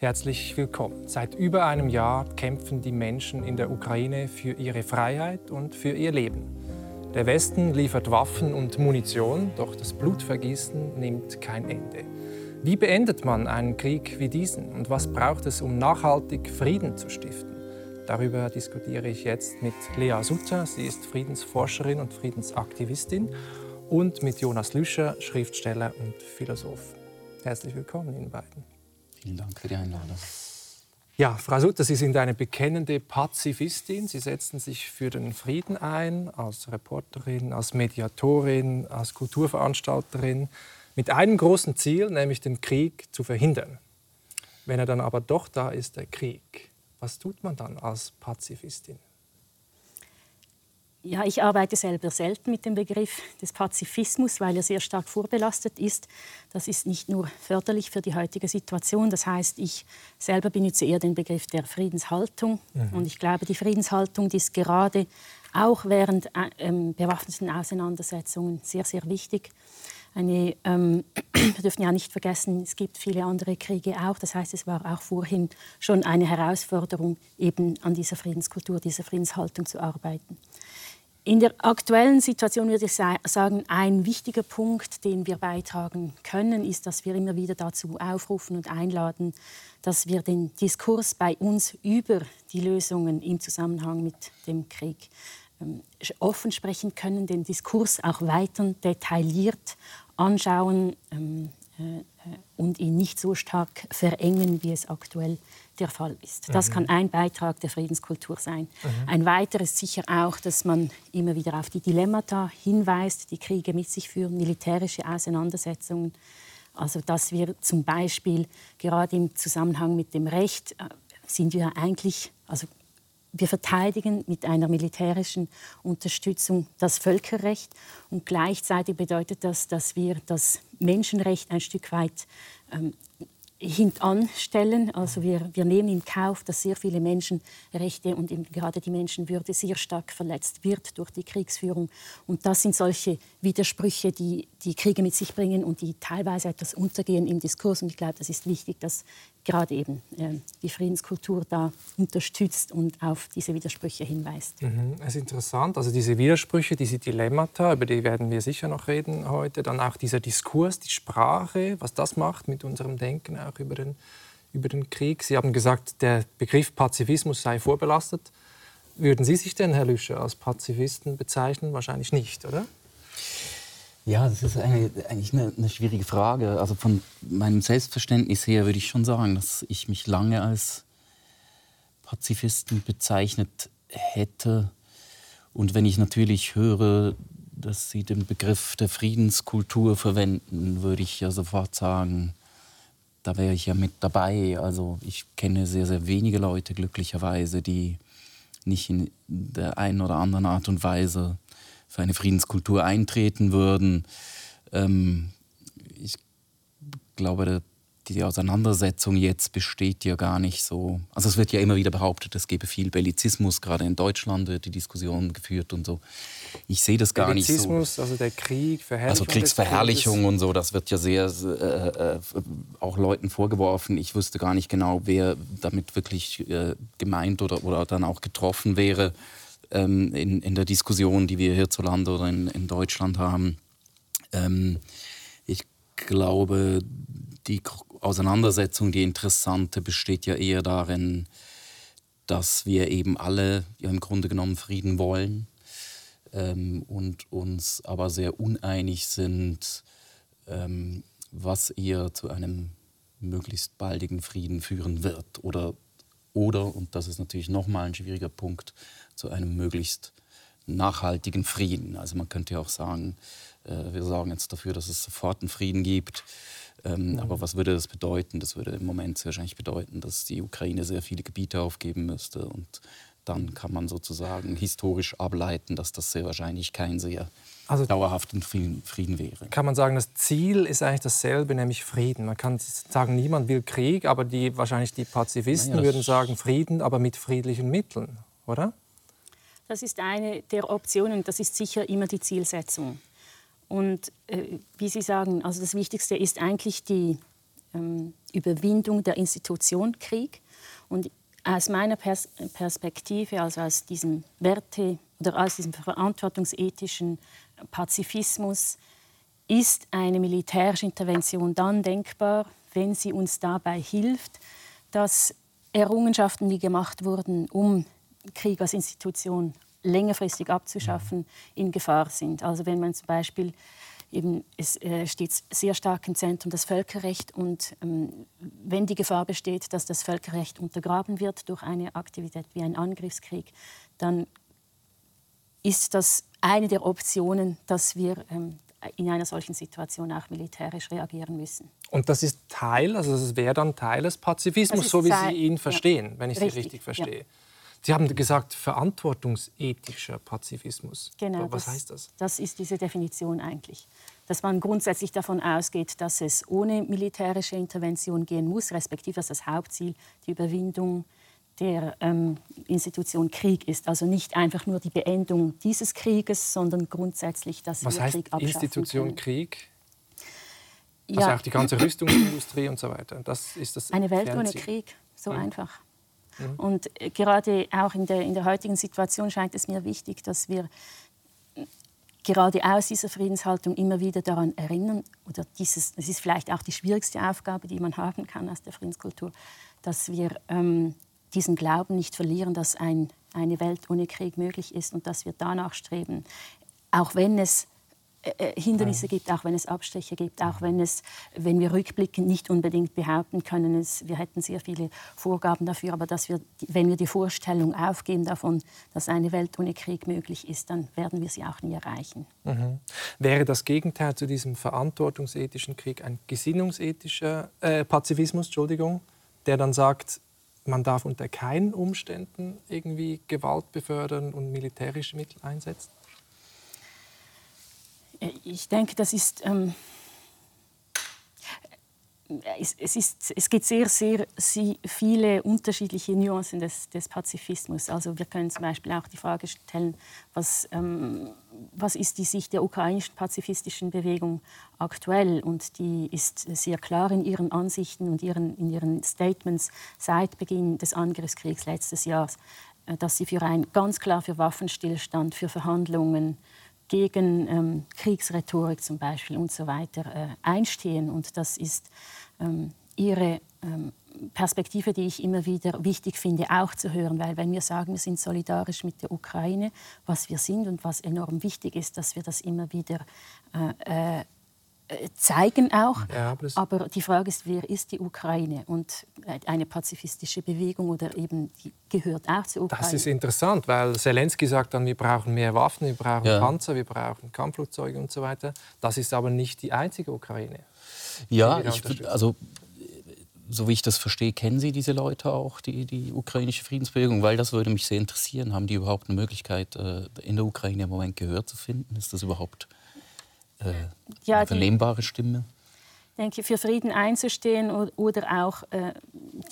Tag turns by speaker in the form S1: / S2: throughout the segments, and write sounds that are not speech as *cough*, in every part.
S1: Herzlich willkommen. Seit über einem Jahr kämpfen die Menschen in der Ukraine für ihre Freiheit und für ihr Leben. Der Westen liefert Waffen und Munition, doch das Blutvergießen nimmt kein Ende. Wie beendet man einen Krieg wie diesen und was braucht es, um nachhaltig Frieden zu stiften? Darüber diskutiere ich jetzt mit Lea Sutter. Sie ist Friedensforscherin und Friedensaktivistin und mit Jonas Lüscher, Schriftsteller und Philosoph. Herzlich willkommen Ihnen beiden.
S2: Vielen Dank für die Einladung.
S1: Ja, Frau Sutter, Sie sind eine bekennende Pazifistin. Sie setzen sich für den Frieden ein, als Reporterin, als Mediatorin, als Kulturveranstalterin, mit einem großen Ziel, nämlich den Krieg zu verhindern. Wenn er dann aber doch da ist, der Krieg, was tut man dann als Pazifistin?
S3: Ja, ich arbeite selber selten mit dem Begriff des Pazifismus, weil er sehr stark vorbelastet ist. Das ist nicht nur förderlich für die heutige Situation. Das heißt, ich selber benutze eher den Begriff der Friedenshaltung. Mhm. Und ich glaube, die Friedenshaltung die ist gerade auch während äh, ähm, bewaffneten Auseinandersetzungen sehr, sehr wichtig. Eine, ähm, *clears throat* wir dürfen ja nicht vergessen, es gibt viele andere Kriege auch. Das heißt, es war auch vorhin schon eine Herausforderung, eben an dieser Friedenskultur, dieser Friedenshaltung zu arbeiten. In der aktuellen Situation würde ich sagen, ein wichtiger Punkt, den wir beitragen können, ist, dass wir immer wieder dazu aufrufen und einladen, dass wir den Diskurs bei uns über die Lösungen im Zusammenhang mit dem Krieg ähm, offen sprechen können, den Diskurs auch weiter detailliert anschauen ähm, äh, und ihn nicht so stark verengen, wie es aktuell der Fall ist. Das mhm. kann ein Beitrag der Friedenskultur sein. Mhm. Ein weiteres sicher auch, dass man immer wieder auf die Dilemmata hinweist, die Kriege mit sich führen, militärische Auseinandersetzungen. Also dass wir zum Beispiel gerade im Zusammenhang mit dem Recht äh, sind wir eigentlich, also wir verteidigen mit einer militärischen Unterstützung das Völkerrecht und gleichzeitig bedeutet das, dass wir das Menschenrecht ein Stück weit ähm, hintanstellen. Also wir, wir nehmen in Kauf, dass sehr viele Menschenrechte und gerade die Menschenwürde sehr stark verletzt wird durch die Kriegsführung. Und das sind solche Widersprüche, die die Kriege mit sich bringen und die teilweise etwas untergehen im Diskurs. Und ich glaube, das ist wichtig, dass gerade eben äh, die Friedenskultur da unterstützt und auf diese Widersprüche hinweist.
S1: Mhm. Ist interessant, also diese Widersprüche, diese Dilemmata, über die werden wir sicher noch reden heute. Dann auch dieser Diskurs, die Sprache, was das macht mit unserem Denken auch über den, über den Krieg. Sie haben gesagt, der Begriff Pazifismus sei vorbelastet. Würden Sie sich denn, Herr Lüscher, als Pazifisten bezeichnen? Wahrscheinlich nicht, oder?
S2: Ja, das ist eigentlich eine, eine, schwierige Frage. Also von meinem Selbstverständnis her würde ich schon sagen, dass ich mich lange als Pazifisten bezeichnet hätte. Und wenn ich natürlich höre, dass Sie den Begriff der Friedenskultur verwenden, würde ich ja sofort sagen, da wäre ich ja mit dabei. Also ich kenne sehr, sehr wenige Leute glücklicherweise, die nicht in der einen oder anderen Art und Weise für eine Friedenskultur eintreten würden. Ähm, ich glaube, die Auseinandersetzung jetzt besteht ja gar nicht so. Also es wird ja immer wieder behauptet, es gebe viel Bellizismus, gerade in Deutschland wird die Diskussion geführt und so. Ich sehe das gar nicht so.
S1: Bellizismus, also der Krieg, Verherrlichung.
S2: Also Kriegsverherrlichung und so, das wird ja sehr äh, äh, auch Leuten vorgeworfen. Ich wüsste gar nicht genau, wer damit wirklich äh, gemeint oder, oder dann auch getroffen wäre ähm, in, in der Diskussion, die wir hierzulande oder in, in Deutschland haben. Ähm, ich glaube, die Auseinandersetzung, die interessante, besteht ja eher darin, dass wir eben alle ja im Grunde genommen Frieden wollen ähm, und uns aber sehr uneinig sind, ähm, was eher zu einem möglichst baldigen Frieden führen wird oder oder, und das ist natürlich nochmal ein schwieriger Punkt, zu einem möglichst nachhaltigen Frieden. Also man könnte ja auch sagen, äh, wir sorgen jetzt dafür, dass es sofort einen Frieden gibt. Ähm, mhm. Aber was würde das bedeuten? Das würde im Moment wahrscheinlich bedeuten, dass die Ukraine sehr viele Gebiete aufgeben müsste. Und dann kann man sozusagen historisch ableiten, dass das sehr wahrscheinlich kein sehr also, dauerhaften Frieden wäre.
S1: Kann man sagen, das Ziel ist eigentlich dasselbe, nämlich Frieden. Man kann sagen, niemand will Krieg, aber die, wahrscheinlich die Pazifisten naja, würden sagen Frieden, aber mit friedlichen Mitteln, oder?
S3: Das ist eine der Optionen, das ist sicher immer die Zielsetzung. Und äh, wie Sie sagen, also das Wichtigste ist eigentlich die ähm, Überwindung der Institution Krieg. Und aus meiner Pers Perspektive, also aus diesem Werte oder aus diesem verantwortungsethischen Pazifismus, ist eine militärische Intervention dann denkbar, wenn sie uns dabei hilft, dass Errungenschaften, die gemacht wurden, um Krieg als Institution längerfristig abzuschaffen, in Gefahr sind. Also wenn man zum Beispiel eben, es äh, steht sehr stark im Zentrum das Völkerrecht und ähm, wenn die Gefahr besteht, dass das Völkerrecht untergraben wird durch eine Aktivität wie ein Angriffskrieg, dann ist das eine der Optionen, dass wir ähm, in einer solchen Situation auch militärisch reagieren müssen.
S1: Und das ist Teil, also das wäre dann Teil des Pazifismus, so wie Sie ihn verstehen, ja. wenn ich richtig, Sie richtig verstehe. Ja. Sie haben gesagt, verantwortungsethischer Pazifismus.
S3: Genau.
S1: Was das, heißt das?
S3: Das ist diese Definition eigentlich. Dass man grundsätzlich davon ausgeht, dass es ohne militärische Intervention gehen muss, respektive dass das Hauptziel die Überwindung der ähm, Institution Krieg ist. Also nicht einfach nur die Beendung dieses Krieges, sondern grundsätzlich, dass
S1: Was
S3: wir
S1: heißt
S3: Krieg
S1: abschaffen Institution
S3: können.
S1: Krieg? Also ja. auch die ganze Rüstungsindustrie und so weiter. Das ist das
S3: Eine Welt ohne Krieg, so mhm. einfach. Mhm. Und gerade auch in der, in der heutigen Situation scheint es mir wichtig, dass wir gerade aus dieser Friedenshaltung immer wieder daran erinnern, oder dieses, das ist vielleicht auch die schwierigste Aufgabe, die man haben kann aus der Friedenskultur, dass wir ähm, diesen Glauben nicht verlieren, dass ein, eine Welt ohne Krieg möglich ist und dass wir danach streben, auch wenn es äh, äh, Hindernisse gibt, auch wenn es Abstriche gibt, auch wenn, es, wenn wir rückblickend nicht unbedingt behaupten können, es, wir hätten sehr viele Vorgaben dafür, aber dass wir, wenn wir die Vorstellung aufgeben davon, dass eine Welt ohne Krieg möglich ist, dann werden wir sie auch nie erreichen.
S1: Mhm. Wäre das Gegenteil zu diesem verantwortungsethischen Krieg ein gesinnungsethischer äh, Pazifismus, Entschuldigung, der dann sagt, man darf unter keinen Umständen irgendwie Gewalt befördern und militärische Mittel einsetzen?
S3: Ich denke, das ist ähm, es, es, ist, es gibt sehr, sehr, viele unterschiedliche Nuancen des, des, Pazifismus. Also wir können zum Beispiel auch die Frage stellen, was, ähm, was ist die Sicht der ukrainischen pazifistischen Bewegung aktuell? Und die ist sehr klar in ihren Ansichten und ihren, in ihren Statements seit Beginn des Angriffskriegs letztes Jahres, äh, dass sie für ein, ganz klar für Waffenstillstand, für Verhandlungen, gegen ähm, Kriegsrhetorik zum Beispiel und so weiter äh, einstehen. Und das ist ähm, ihre ähm, Perspektive, die ich immer wieder wichtig finde, auch zu hören. Weil wenn wir sagen, wir sind solidarisch mit der Ukraine, was wir sind und was enorm wichtig ist, dass wir das immer wieder äh, äh, zeigen auch. Ja, aber, aber, die Frage ist, wer ist die Ukraine? Und eine pazifistische Bewegung oder eben die gehört auch zur Ukraine.
S1: Das ist interessant, weil Zelensky sagt dann, wir brauchen mehr Waffen, wir brauchen ja. Panzer, wir brauchen Kampfflugzeuge und so weiter. Das ist aber nicht die einzige Ukraine.
S2: Ja, ich, also so wie ich das verstehe, kennen Sie diese Leute auch, die, die ukrainische Friedensbewegung? Weil das würde mich sehr interessieren. Haben die überhaupt eine Möglichkeit, äh, in der Ukraine im Moment Gehör zu finden? Ist das überhaupt äh, ja, vernehmbare Stimme?
S3: Ich denke, für Frieden einzustehen oder auch äh,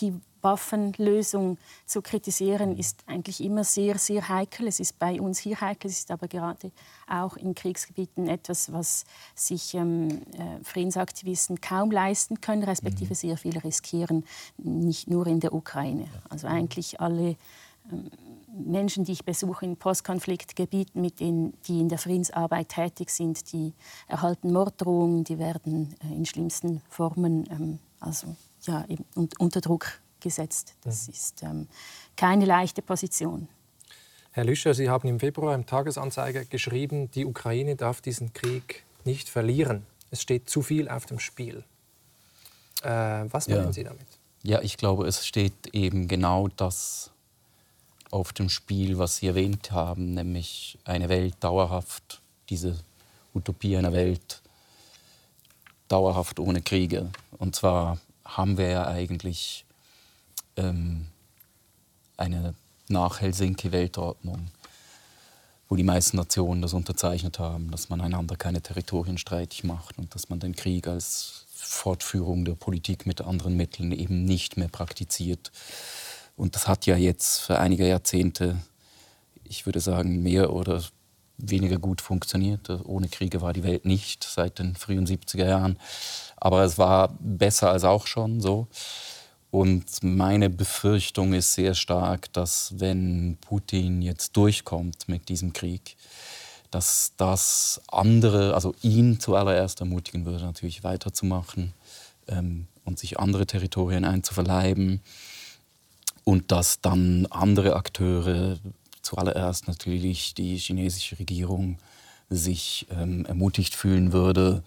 S3: die Waffenlösung zu kritisieren, ist eigentlich immer sehr, sehr heikel. Es ist bei uns hier heikel, es ist aber gerade auch in Kriegsgebieten etwas, was sich ähm, äh, Friedensaktivisten kaum leisten können, respektive mhm. sehr viel riskieren, nicht nur in der Ukraine. Also eigentlich alle Menschen, die ich besuche in Postkonfliktgebieten, mit denen, die in der Friedensarbeit tätig sind, die erhalten Morddrohungen, die werden äh, in schlimmsten Formen ähm, also, ja, eben, unter Druck gesetzt. Das mhm. ist ähm, keine leichte Position.
S1: Herr Lüscher, Sie haben im Februar im Tagesanzeiger geschrieben, die Ukraine darf diesen Krieg nicht verlieren. Es steht zu viel auf dem Spiel. Äh, was meinen ja. Sie damit?
S2: Ja, ich glaube, es steht eben genau das auf dem Spiel, was Sie erwähnt haben, nämlich eine Welt dauerhaft, diese Utopie einer Welt dauerhaft ohne Kriege. Und zwar haben wir ja eigentlich ähm, eine nach Helsinki-Weltordnung, wo die meisten Nationen das unterzeichnet haben, dass man einander keine Territorien streitig macht und dass man den Krieg als Fortführung der Politik mit anderen Mitteln eben nicht mehr praktiziert. Und das hat ja jetzt für einige Jahrzehnte, ich würde sagen, mehr oder weniger gut funktioniert. Ohne Kriege war die Welt nicht seit den frühen 70er Jahren. Aber es war besser als auch schon so. Und meine Befürchtung ist sehr stark, dass wenn Putin jetzt durchkommt mit diesem Krieg, dass das andere, also ihn zuallererst ermutigen würde, natürlich weiterzumachen ähm, und sich andere Territorien einzuverleiben. Und dass dann andere Akteure, zuallererst natürlich die chinesische Regierung, sich ähm, ermutigt fühlen würde,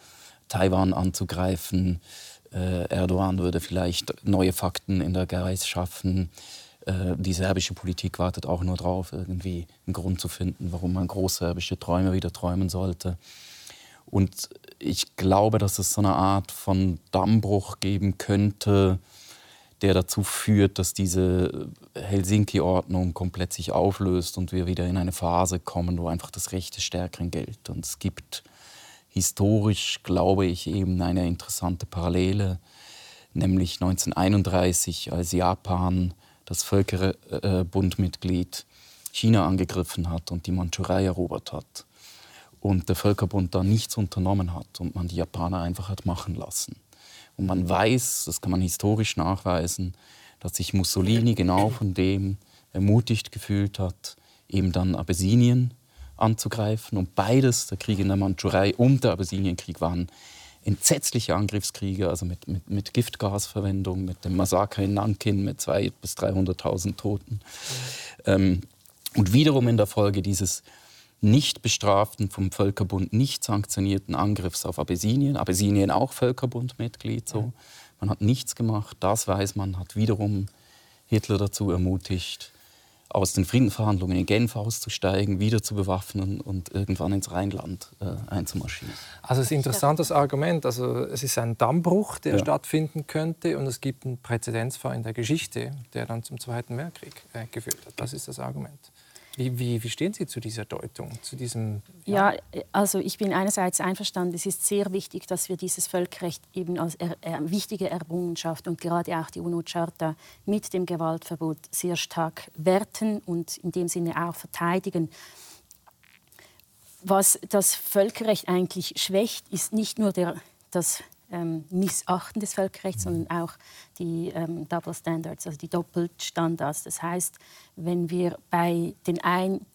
S2: Taiwan anzugreifen. Äh, Erdogan würde vielleicht neue Fakten in der Geist schaffen. Äh, die serbische Politik wartet auch nur darauf, irgendwie einen Grund zu finden, warum man großserbische Träume wieder träumen sollte. Und ich glaube, dass es so eine Art von Dammbruch geben könnte, der dazu führt, dass diese Helsinki-Ordnung komplett sich auflöst und wir wieder in eine Phase kommen, wo einfach das Recht des Stärkeren gilt. Und es gibt historisch, glaube ich, eben eine interessante Parallele, nämlich 1931, als Japan das Völkerbundmitglied China angegriffen hat und die Mandschurei erobert hat. Und der Völkerbund da nichts unternommen hat und man die Japaner einfach hat machen lassen. Und man weiß, das kann man historisch nachweisen, dass sich Mussolini genau von dem ermutigt gefühlt hat, eben dann Abessinien anzugreifen. Und beides, der Krieg in der Mandschurei und der Abessinienkrieg, waren entsetzliche Angriffskriege, also mit, mit, mit Giftgasverwendung, mit dem Massaker in Nankin mit 200.000 bis 300.000 Toten. Ähm, und wiederum in der Folge dieses nicht bestraften, vom Völkerbund nicht sanktionierten Angriffs auf Abessinien. Abessinien auch Völkerbundmitglied. So. Man hat nichts gemacht, das weiß man, hat wiederum Hitler dazu ermutigt, aus den Friedensverhandlungen in Genf auszusteigen, wieder zu bewaffnen und irgendwann ins Rheinland äh, einzumarschieren.
S1: Also es ist ein interessantes Argument. Also es ist ein Dammbruch, der ja. stattfinden könnte und es gibt einen Präzedenzfall in der Geschichte, der dann zum Zweiten Weltkrieg äh, geführt hat. Das ist das Argument. Wie, wie, wie, stehen Sie zu dieser Deutung, zu diesem?
S3: Ja. ja. also ich bin einerseits einverstanden. Es ist sehr wichtig, dass wir dieses Völkerrecht eben als er, er, wichtige Errungenschaft und gerade auch die UNO-Charta mit dem Gewaltverbot sehr stark werten und in dem Sinne auch verteidigen. Was das Völkerrecht eigentlich schwächt, ist nicht nur der, das ähm, Missachten des Völkerrechts, sondern auch die ähm, Double Standards, also die Doppelstandards. Das heißt, wenn wir bei den einen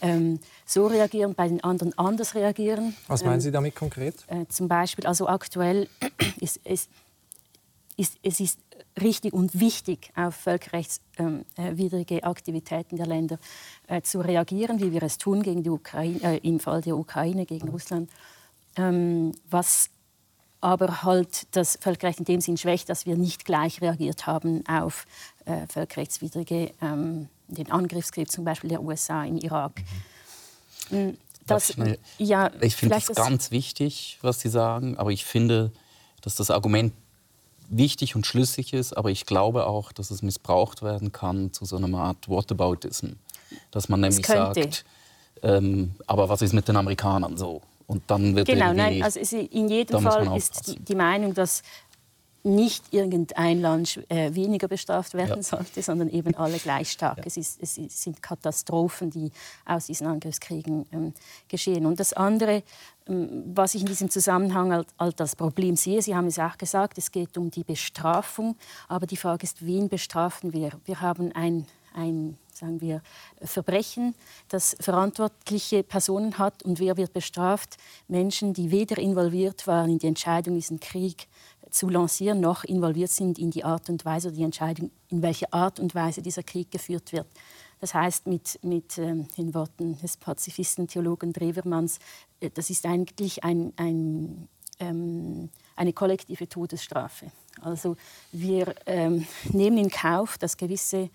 S3: ähm, so reagieren, bei den anderen anders reagieren.
S1: Was meinen ähm, Sie damit konkret?
S3: Äh, zum Beispiel, also aktuell *clears throat* ist es ist, es ist richtig und wichtig, auf völkerrechtswidrige ähm, äh, Aktivitäten der Länder äh, zu reagieren, wie wir es tun gegen die Ukraine, äh, im Fall der Ukraine gegen Russland. Ähm, was aber halt das Völkerrecht in dem Sinn schwächt, dass wir nicht gleich reagiert haben auf äh, völkerrechtswidrige, ähm, den Angriffskrieg zum Beispiel der USA im Irak.
S2: Mhm. Das, ich, ja, ich finde es ganz wichtig, was Sie sagen, aber ich finde, dass das Argument wichtig und schlüssig ist, aber ich glaube auch, dass es missbraucht werden kann zu so einer Art Whataboutism. Dass man nämlich sagt, ähm, aber was ist mit den Amerikanern so? Und dann wird
S3: genau, nein, also in jedem Fall ist die, die, Meinung, dass nicht irgendein Land äh, weniger bestraft werden ja. sollte, sondern eben alle gleich stark. Ja. Es, ist, es, sind Katastrophen, die aus diesen Angriffskriegen ähm, geschehen. Und das andere, ähm, was ich in diesem Zusammenhang als, als Problem sehe, Sie haben es auch gesagt, es geht um die Bestrafung. Aber die Frage ist, wen bestrafen wir? Wir haben ein, ein sagen wir, Verbrechen, das verantwortliche Personen hat. Und wer wird bestraft? Menschen, die weder involviert waren in die Entscheidung, diesen Krieg zu lancieren, noch involviert sind in die Art und Weise die Entscheidung, in welche Art und Weise dieser Krieg geführt wird. Das heißt, mit, mit ähm, den Worten des Pazifisten, Theologen Drewermanns, äh, das ist eigentlich ein, ein, ähm, eine kollektive Todesstrafe. Also wir ähm, nehmen in Kauf, dass gewisse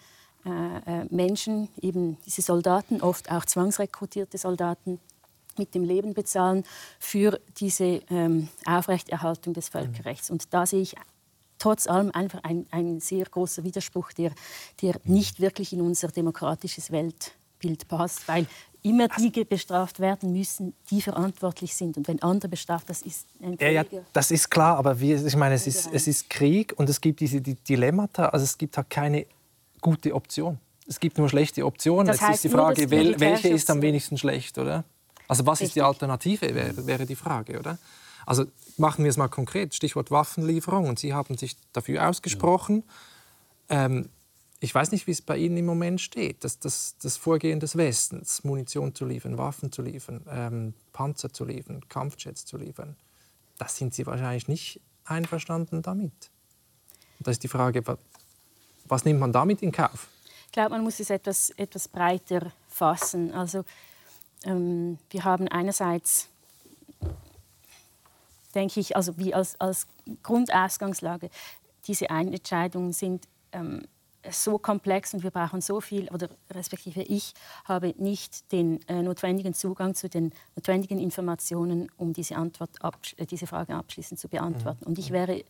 S3: Menschen, eben diese Soldaten, oft auch zwangsrekrutierte Soldaten, mit dem Leben bezahlen für diese ähm, Aufrechterhaltung des Völkerrechts. Und da sehe ich trotz allem einfach ein, ein sehr großer Widerspruch, der, der nicht wirklich in unser demokratisches Weltbild passt, weil immer die bestraft werden müssen, die verantwortlich sind. Und wenn andere bestraft, das ist ein
S1: ja, ja, das ist klar, aber wie, ich meine, es ist, es ist Krieg und es gibt diese die Dilemmata, also es gibt halt keine gute Option. Es gibt nur schlechte Optionen. Das heißt Jetzt ist die Frage, wel, welche ist am wenigsten schlecht, oder? Also was ist die Alternative, wäre, wäre die Frage, oder? Also machen wir es mal konkret, Stichwort Waffenlieferung. Und Sie haben sich dafür ausgesprochen. Ja. Ähm, ich weiß nicht, wie es bei Ihnen im Moment steht, das, das, das Vorgehen des Westens, Munition zu liefern, Waffen zu liefern, ähm, Panzer zu liefern, Kampfjets zu liefern. Da sind Sie wahrscheinlich nicht einverstanden damit. Da ist die Frage, was nimmt man damit in Kauf?
S3: Ich glaube, man muss es etwas, etwas breiter fassen. Also, ähm, wir haben einerseits, denke ich, also wie als, als Grundausgangslage, diese Entscheidungen sind ähm, so komplex und wir brauchen so viel, oder respektive ich habe nicht den äh, notwendigen Zugang zu den notwendigen Informationen, um diese, Antwort äh, diese Frage abschließend zu beantworten. Mhm. Und ich wäre,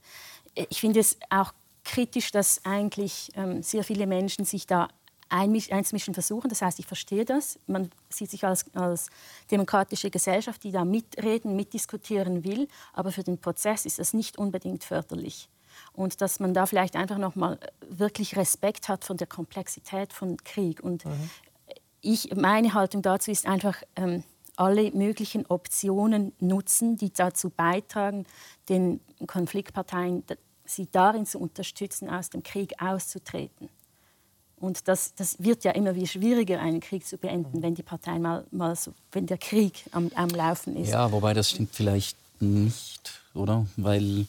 S3: äh, ich finde es auch kritisch, dass eigentlich ähm, sehr viele Menschen sich da einzumischen versuchen. Das heißt, ich verstehe das. Man sieht sich als, als demokratische Gesellschaft, die da mitreden, mitdiskutieren will. Aber für den Prozess ist das nicht unbedingt förderlich und dass man da vielleicht einfach noch mal wirklich Respekt hat von der Komplexität von Krieg. Und mhm. ich, meine Haltung dazu ist einfach ähm, alle möglichen Optionen nutzen, die dazu beitragen, den Konfliktparteien sie darin zu unterstützen, aus dem Krieg auszutreten. Und das, das wird ja immer wieder schwieriger, einen Krieg zu beenden, wenn die Partei mal, mal so, wenn der Krieg am, am Laufen ist.
S2: Ja, wobei das stimmt vielleicht nicht, oder? Weil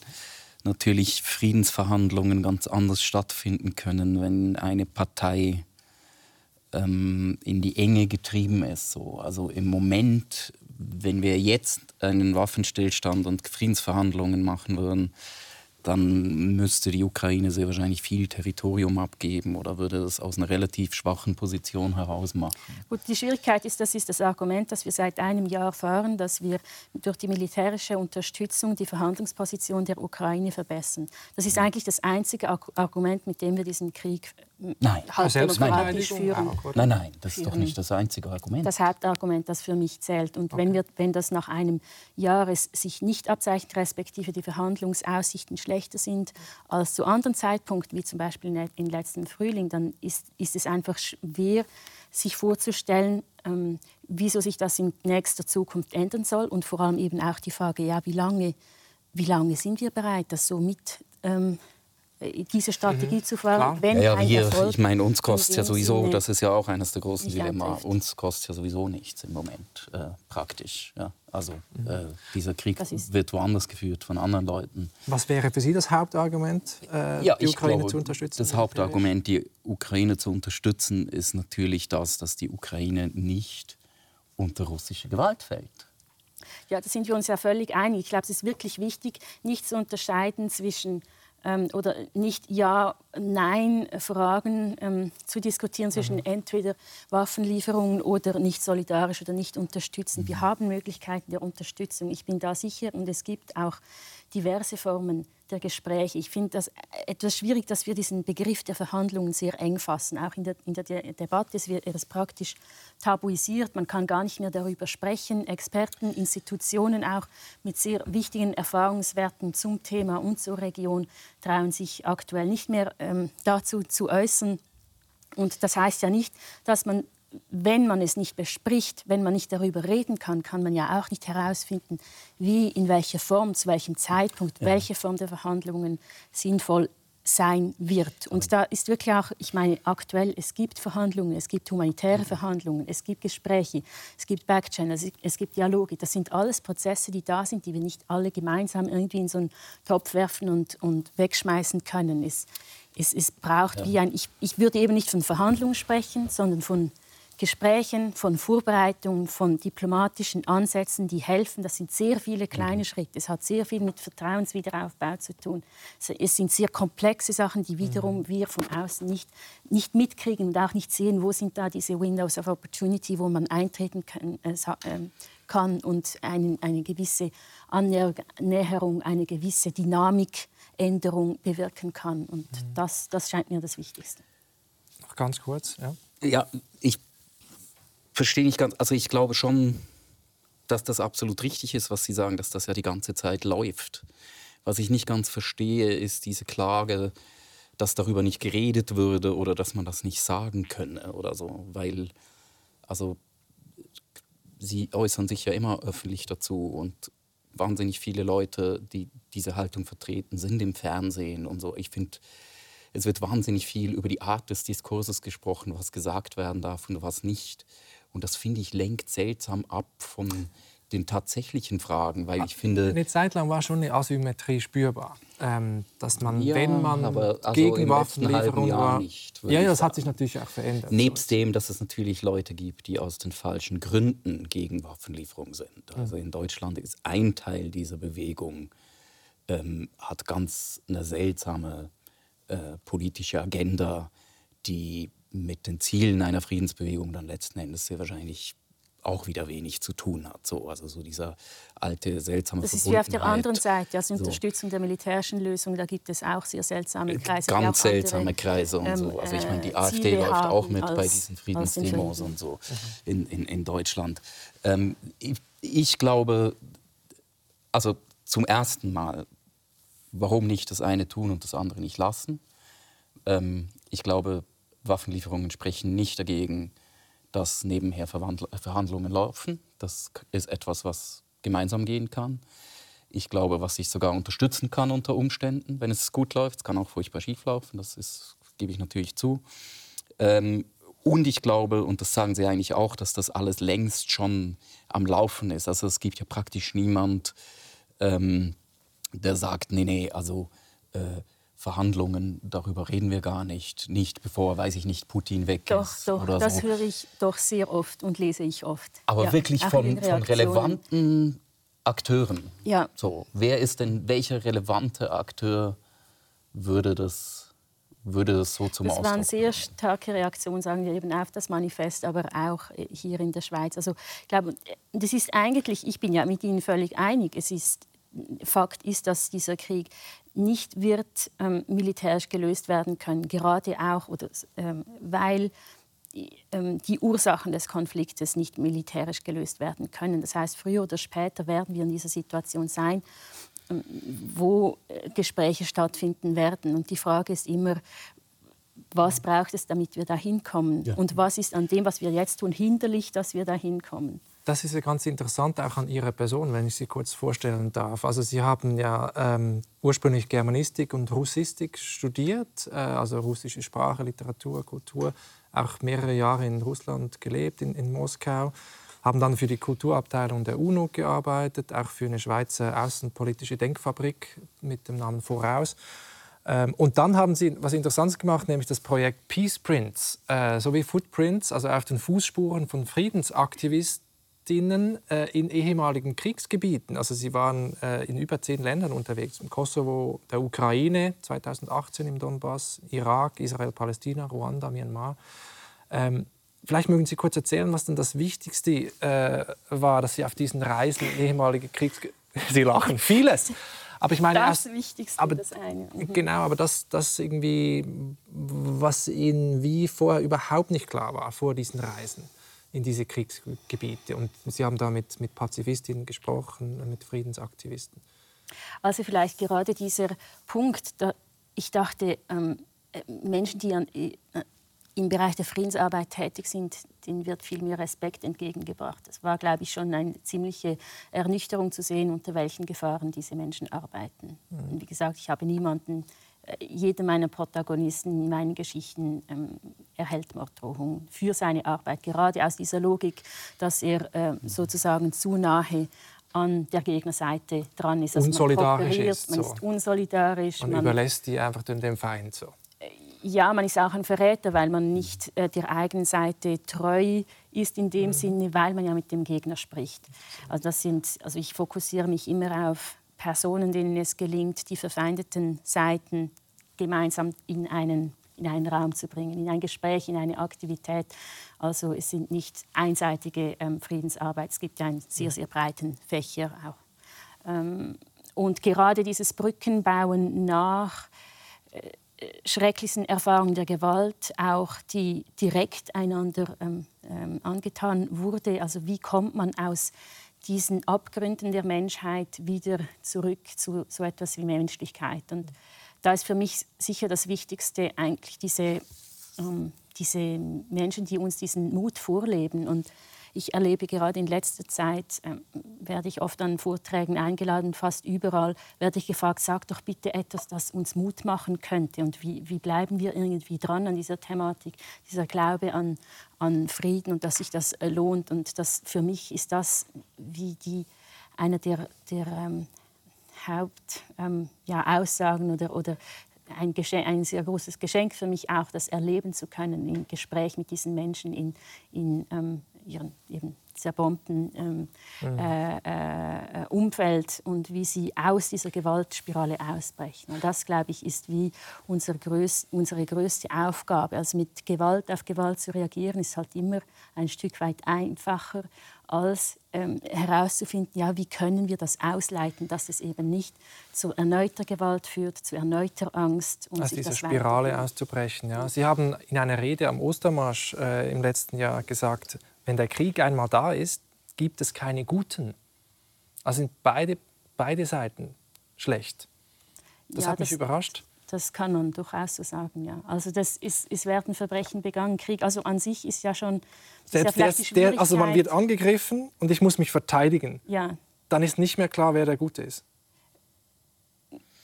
S2: natürlich Friedensverhandlungen ganz anders stattfinden können, wenn eine Partei ähm, in die Enge getrieben ist. So. Also im Moment, wenn wir jetzt einen Waffenstillstand und Friedensverhandlungen machen würden, dann müsste die Ukraine sehr wahrscheinlich viel Territorium abgeben oder würde das aus einer relativ schwachen Position heraus machen.
S3: Gut, die Schwierigkeit ist, das ist das Argument, das wir seit einem Jahr fahren, dass wir durch die militärische Unterstützung die Verhandlungsposition der Ukraine verbessern. Das ist eigentlich das einzige Argument, mit dem wir diesen Krieg
S2: Nein, demokratisch führen. Nein, nein, das ist doch nicht das einzige Argument.
S3: Das Hauptargument, das für mich zählt. Und okay. wenn, wir, wenn das nach einem Jahr sich nicht abzeichnet, respektive die Verhandlungsaussichten schlechter sind als zu anderen Zeitpunkten, wie zum Beispiel im letzten Frühling, dann ist, ist es einfach schwer, sich vorzustellen, ähm, wieso sich das in nächster Zukunft ändern soll. Und vor allem eben auch die Frage, ja, wie lange, wie lange sind wir bereit, das so mit ähm, äh, diese Strategie mhm. zu fahren,
S2: wenn ja, ja, wir, Ich meine, uns kostet ja sowieso, Sinne das ist ja auch eines der großen Dilemma, uns kostet ja sowieso nichts im Moment äh, praktisch. Ja. Also mhm. äh, dieser Krieg wird woanders geführt von anderen Leuten.
S1: Was wäre für Sie das Hauptargument, äh, ja, die Ukraine glaube, zu unterstützen?
S2: Das Hauptargument, die Ukraine zu unterstützen, ist natürlich das, dass die Ukraine nicht unter russische Gewalt fällt.
S3: Ja, da sind wir uns ja völlig einig. Ich glaube, es ist wirklich wichtig, nicht zu unterscheiden zwischen ähm, oder nicht Ja-Nein-Fragen ähm, zu diskutieren zwischen mhm. entweder Waffenlieferungen oder nicht solidarisch oder nicht unterstützen. Mhm. Wir haben Möglichkeiten der Unterstützung. Ich bin da sicher und es gibt auch diverse Formen der Gespräche. Ich finde das etwas schwierig, dass wir diesen Begriff der Verhandlungen sehr eng fassen. Auch in der, in der De Debatte wird er praktisch tabuisiert. Man kann gar nicht mehr darüber sprechen. Experten, Institutionen auch mit sehr wichtigen Erfahrungswerten zum Thema und zur Region trauen sich aktuell nicht mehr ähm, dazu zu äußern. Und das heißt ja nicht, dass man wenn man es nicht bespricht, wenn man nicht darüber reden kann, kann man ja auch nicht herausfinden, wie, in welcher Form, zu welchem Zeitpunkt, ja. welche Form der Verhandlungen sinnvoll sein wird. Und da ist wirklich auch, ich meine, aktuell, es gibt Verhandlungen, es gibt humanitäre Verhandlungen, es gibt Gespräche, es gibt Backchannels, es gibt Dialoge. Das sind alles Prozesse, die da sind, die wir nicht alle gemeinsam irgendwie in so einen Topf werfen und, und wegschmeißen können. Es, es, es braucht ja. wie ein, ich, ich würde eben nicht von Verhandlungen sprechen, sondern von Gesprächen, von Vorbereitungen, von diplomatischen Ansätzen, die helfen. Das sind sehr viele kleine mhm. Schritte. Es hat sehr viel mit Vertrauenswiederaufbau zu tun. Es sind sehr komplexe Sachen, die wiederum mhm. wir von außen nicht, nicht mitkriegen und auch nicht sehen, wo sind da diese Windows of Opportunity, wo man eintreten kann, äh, ähm, kann und ein, eine gewisse Annäherung, eine gewisse Dynamikänderung bewirken kann. Und mhm. das, das scheint mir das Wichtigste.
S1: Noch ganz kurz, ja.
S2: Ja, ich verstehe nicht ganz. Also ich glaube schon, dass das absolut richtig ist, was Sie sagen, dass das ja die ganze Zeit läuft. Was ich nicht ganz verstehe, ist diese Klage, dass darüber nicht geredet würde oder dass man das nicht sagen könne oder so, weil also Sie äußern sich ja immer öffentlich dazu und wahnsinnig viele Leute, die diese Haltung vertreten, sind im Fernsehen und so. Ich finde, es wird wahnsinnig viel über die Art des Diskurses gesprochen, was gesagt werden darf und was nicht. Und das finde ich lenkt seltsam ab von den tatsächlichen Fragen, weil ich finde...
S1: Eine Zeit lang war schon eine Asymmetrie spürbar, ähm, dass man,
S2: ja,
S1: wenn man
S2: aber also
S1: gegen Waffenlieferungen war...
S2: Nicht,
S1: ja, ja, das hat sich natürlich auch verändert.
S2: Nebst dem, dass es natürlich Leute gibt, die aus den falschen Gründen gegen Waffenlieferungen sind. Also in Deutschland ist ein Teil dieser Bewegung, ähm, hat ganz eine seltsame äh, politische Agenda, die mit den Zielen einer Friedensbewegung dann letzten Endes sehr wahrscheinlich auch wieder wenig zu tun hat. So, also so dieser alte, seltsame
S3: Das ist wie auf der anderen Seite, also Unterstützung so. der militärischen Lösung, da gibt es auch sehr seltsame äh, Kreise.
S2: Ganz seltsame Kreise und ähm, so. Also ich meine, die äh, AfD Ziele läuft auch mit bei diesen Friedensdemos und so in, in, in Deutschland. Ähm, ich, ich glaube, also zum ersten Mal, warum nicht das eine tun und das andere nicht lassen? Ähm, ich glaube, Waffenlieferungen sprechen nicht dagegen, dass nebenher Verhandlungen laufen. Das ist etwas, was gemeinsam gehen kann. Ich glaube, was ich sogar unterstützen kann unter Umständen, wenn es gut läuft. Es kann auch furchtbar schief laufen, das ist, gebe ich natürlich zu. Ähm, und ich glaube, und das sagen Sie eigentlich auch, dass das alles längst schon am Laufen ist. Also es gibt ja praktisch niemand, ähm, der sagt, nee, nee, also äh, Verhandlungen, darüber reden wir gar nicht, nicht bevor, weiß ich nicht, Putin weg
S3: doch,
S2: ist.
S3: Doch,
S2: oder
S3: das
S2: so.
S3: höre ich doch sehr oft und lese ich oft.
S2: Aber ja, wirklich von, von, relevanten Akteuren.
S3: Ja.
S2: So, wer ist denn, welcher relevante Akteur würde das, würde das so zum
S3: das
S2: Ausdruck
S3: Das waren sehr starke Reaktionen, sagen wir eben auf das Manifest, aber auch äh, hier in der Schweiz. Also ich glaube, das ist eigentlich, ich bin ja mit Ihnen völlig einig, es ist Fakt ist, dass dieser Krieg nicht wird ähm, militärisch gelöst werden können, gerade auch, oder, ähm, weil ähm, die Ursachen des Konfliktes nicht militärisch gelöst werden können. Das heißt, früher oder später werden wir in dieser Situation sein, ähm, wo äh, Gespräche stattfinden werden. Und die Frage ist immer, was braucht es, damit wir da hinkommen? Ja. Und was ist an dem, was wir jetzt tun, hinderlich, dass wir da hinkommen?
S1: Das ist ja ganz interessant auch an Ihrer Person, wenn ich Sie kurz vorstellen darf. Also Sie haben ja ähm, ursprünglich Germanistik und Russistik studiert, äh, also russische Sprache, Literatur, Kultur, auch mehrere Jahre in Russland gelebt, in, in Moskau haben dann für die Kulturabteilung der UNO gearbeitet, auch für eine Schweizer außenpolitische Denkfabrik mit dem Namen Voraus. Ähm, und dann haben sie was Interessantes gemacht, nämlich das Projekt Peace Prints, äh, sowie Footprints, also auf den Fußspuren von Friedensaktivisten Journalistinnen äh, in ehemaligen Kriegsgebieten. Also sie waren äh, in über zehn Ländern unterwegs. Im Kosovo, der Ukraine 2018 im Donbass, Irak, Israel, Palästina, Ruanda, Myanmar. Ähm, vielleicht mögen Sie kurz erzählen, was denn das Wichtigste äh, war, dass Sie auf diesen Reisen ehemalige Kriegsgebiete... *laughs* Sie lachen vieles. Aber ich meine,
S3: das erst, Wichtigste,
S1: aber,
S3: das eine.
S1: Mhm. Genau, aber das, das irgendwie, was Ihnen wie vorher überhaupt nicht klar war vor diesen Reisen in diese Kriegsgebiete. Und Sie haben da mit, mit Pazifistinnen gesprochen, mit Friedensaktivisten.
S3: Also vielleicht gerade dieser Punkt, da ich dachte, ähm, äh, Menschen, die an, äh, im Bereich der Friedensarbeit tätig sind, denen wird viel mehr Respekt entgegengebracht. Es war, glaube ich, schon eine ziemliche Ernüchterung zu sehen, unter welchen Gefahren diese Menschen arbeiten. Mhm. Und wie gesagt, ich habe niemanden jeder meiner Protagonisten in meinen Geschichten ähm, erhält Morddrohungen für seine Arbeit, gerade aus dieser Logik, dass er äh, sozusagen zu nahe an der Gegnerseite dran ist.
S1: Also unsolidarisch man ist,
S3: man
S1: so.
S3: ist unsolidarisch.
S1: Man, man überlässt die einfach dem Feind so.
S3: Äh, ja, man ist auch ein Verräter, weil man nicht äh, der eigenen Seite treu ist in dem mhm. Sinne, weil man ja mit dem Gegner spricht. Also das sind, also ich fokussiere mich immer auf Personen, denen es gelingt, die verfeindeten Seiten gemeinsam in einen, in einen Raum zu bringen, in ein Gespräch, in eine Aktivität. Also es sind nicht einseitige ähm, Friedensarbeit, es gibt einen sehr, sehr breiten Fächer auch. Ähm, und gerade dieses Brückenbauen nach äh, schrecklichsten Erfahrungen der Gewalt, auch die direkt einander ähm, ähm, angetan wurde. Also wie kommt man aus diesen Abgründen der Menschheit wieder zurück zu so etwas wie Menschlichkeit. Und da ist für mich sicher das Wichtigste eigentlich diese, ähm, diese Menschen, die uns diesen Mut vorleben. Und ich erlebe gerade in letzter Zeit, äh, werde ich oft an Vorträgen eingeladen, fast überall werde ich gefragt, sag doch bitte etwas, das uns Mut machen könnte. Und wie, wie bleiben wir irgendwie dran an dieser Thematik, dieser Glaube an, an Frieden und dass sich das äh, lohnt. Und das, für mich ist das wie die, eine der, der ähm, Hauptaussagen ähm, ja, oder, oder ein, ein, sehr großes Geschenk für mich auch, das erleben zu können im Gespräch mit diesen Menschen in, in ähm, ihren eben zerbombten ähm, mhm. äh, äh, Umfeld und wie sie aus dieser Gewaltspirale ausbrechen. Und das, glaube ich, ist wie unser größ unsere größte Aufgabe. Also mit Gewalt auf Gewalt zu reagieren, ist halt immer ein Stück weit einfacher als ähm, herauszufinden, ja, wie können wir das ausleiten, dass es eben nicht zu erneuter Gewalt führt, zu erneuter Angst.
S1: Um also diese Spirale auszubrechen. Ja. Sie haben in einer Rede am Ostermarsch äh, im letzten Jahr gesagt, wenn der Krieg einmal da ist, gibt es keine Guten. Also sind beide, beide Seiten schlecht. Das ja, hat mich das, überrascht.
S3: Das kann man durchaus so sagen, ja. Also das ist, es werden Verbrechen begangen. Krieg, also an sich ist ja schon
S1: Selbst ja der, der, also man wird angegriffen und ich muss mich verteidigen.
S3: Ja.
S1: Dann ist nicht mehr klar, wer der Gute ist.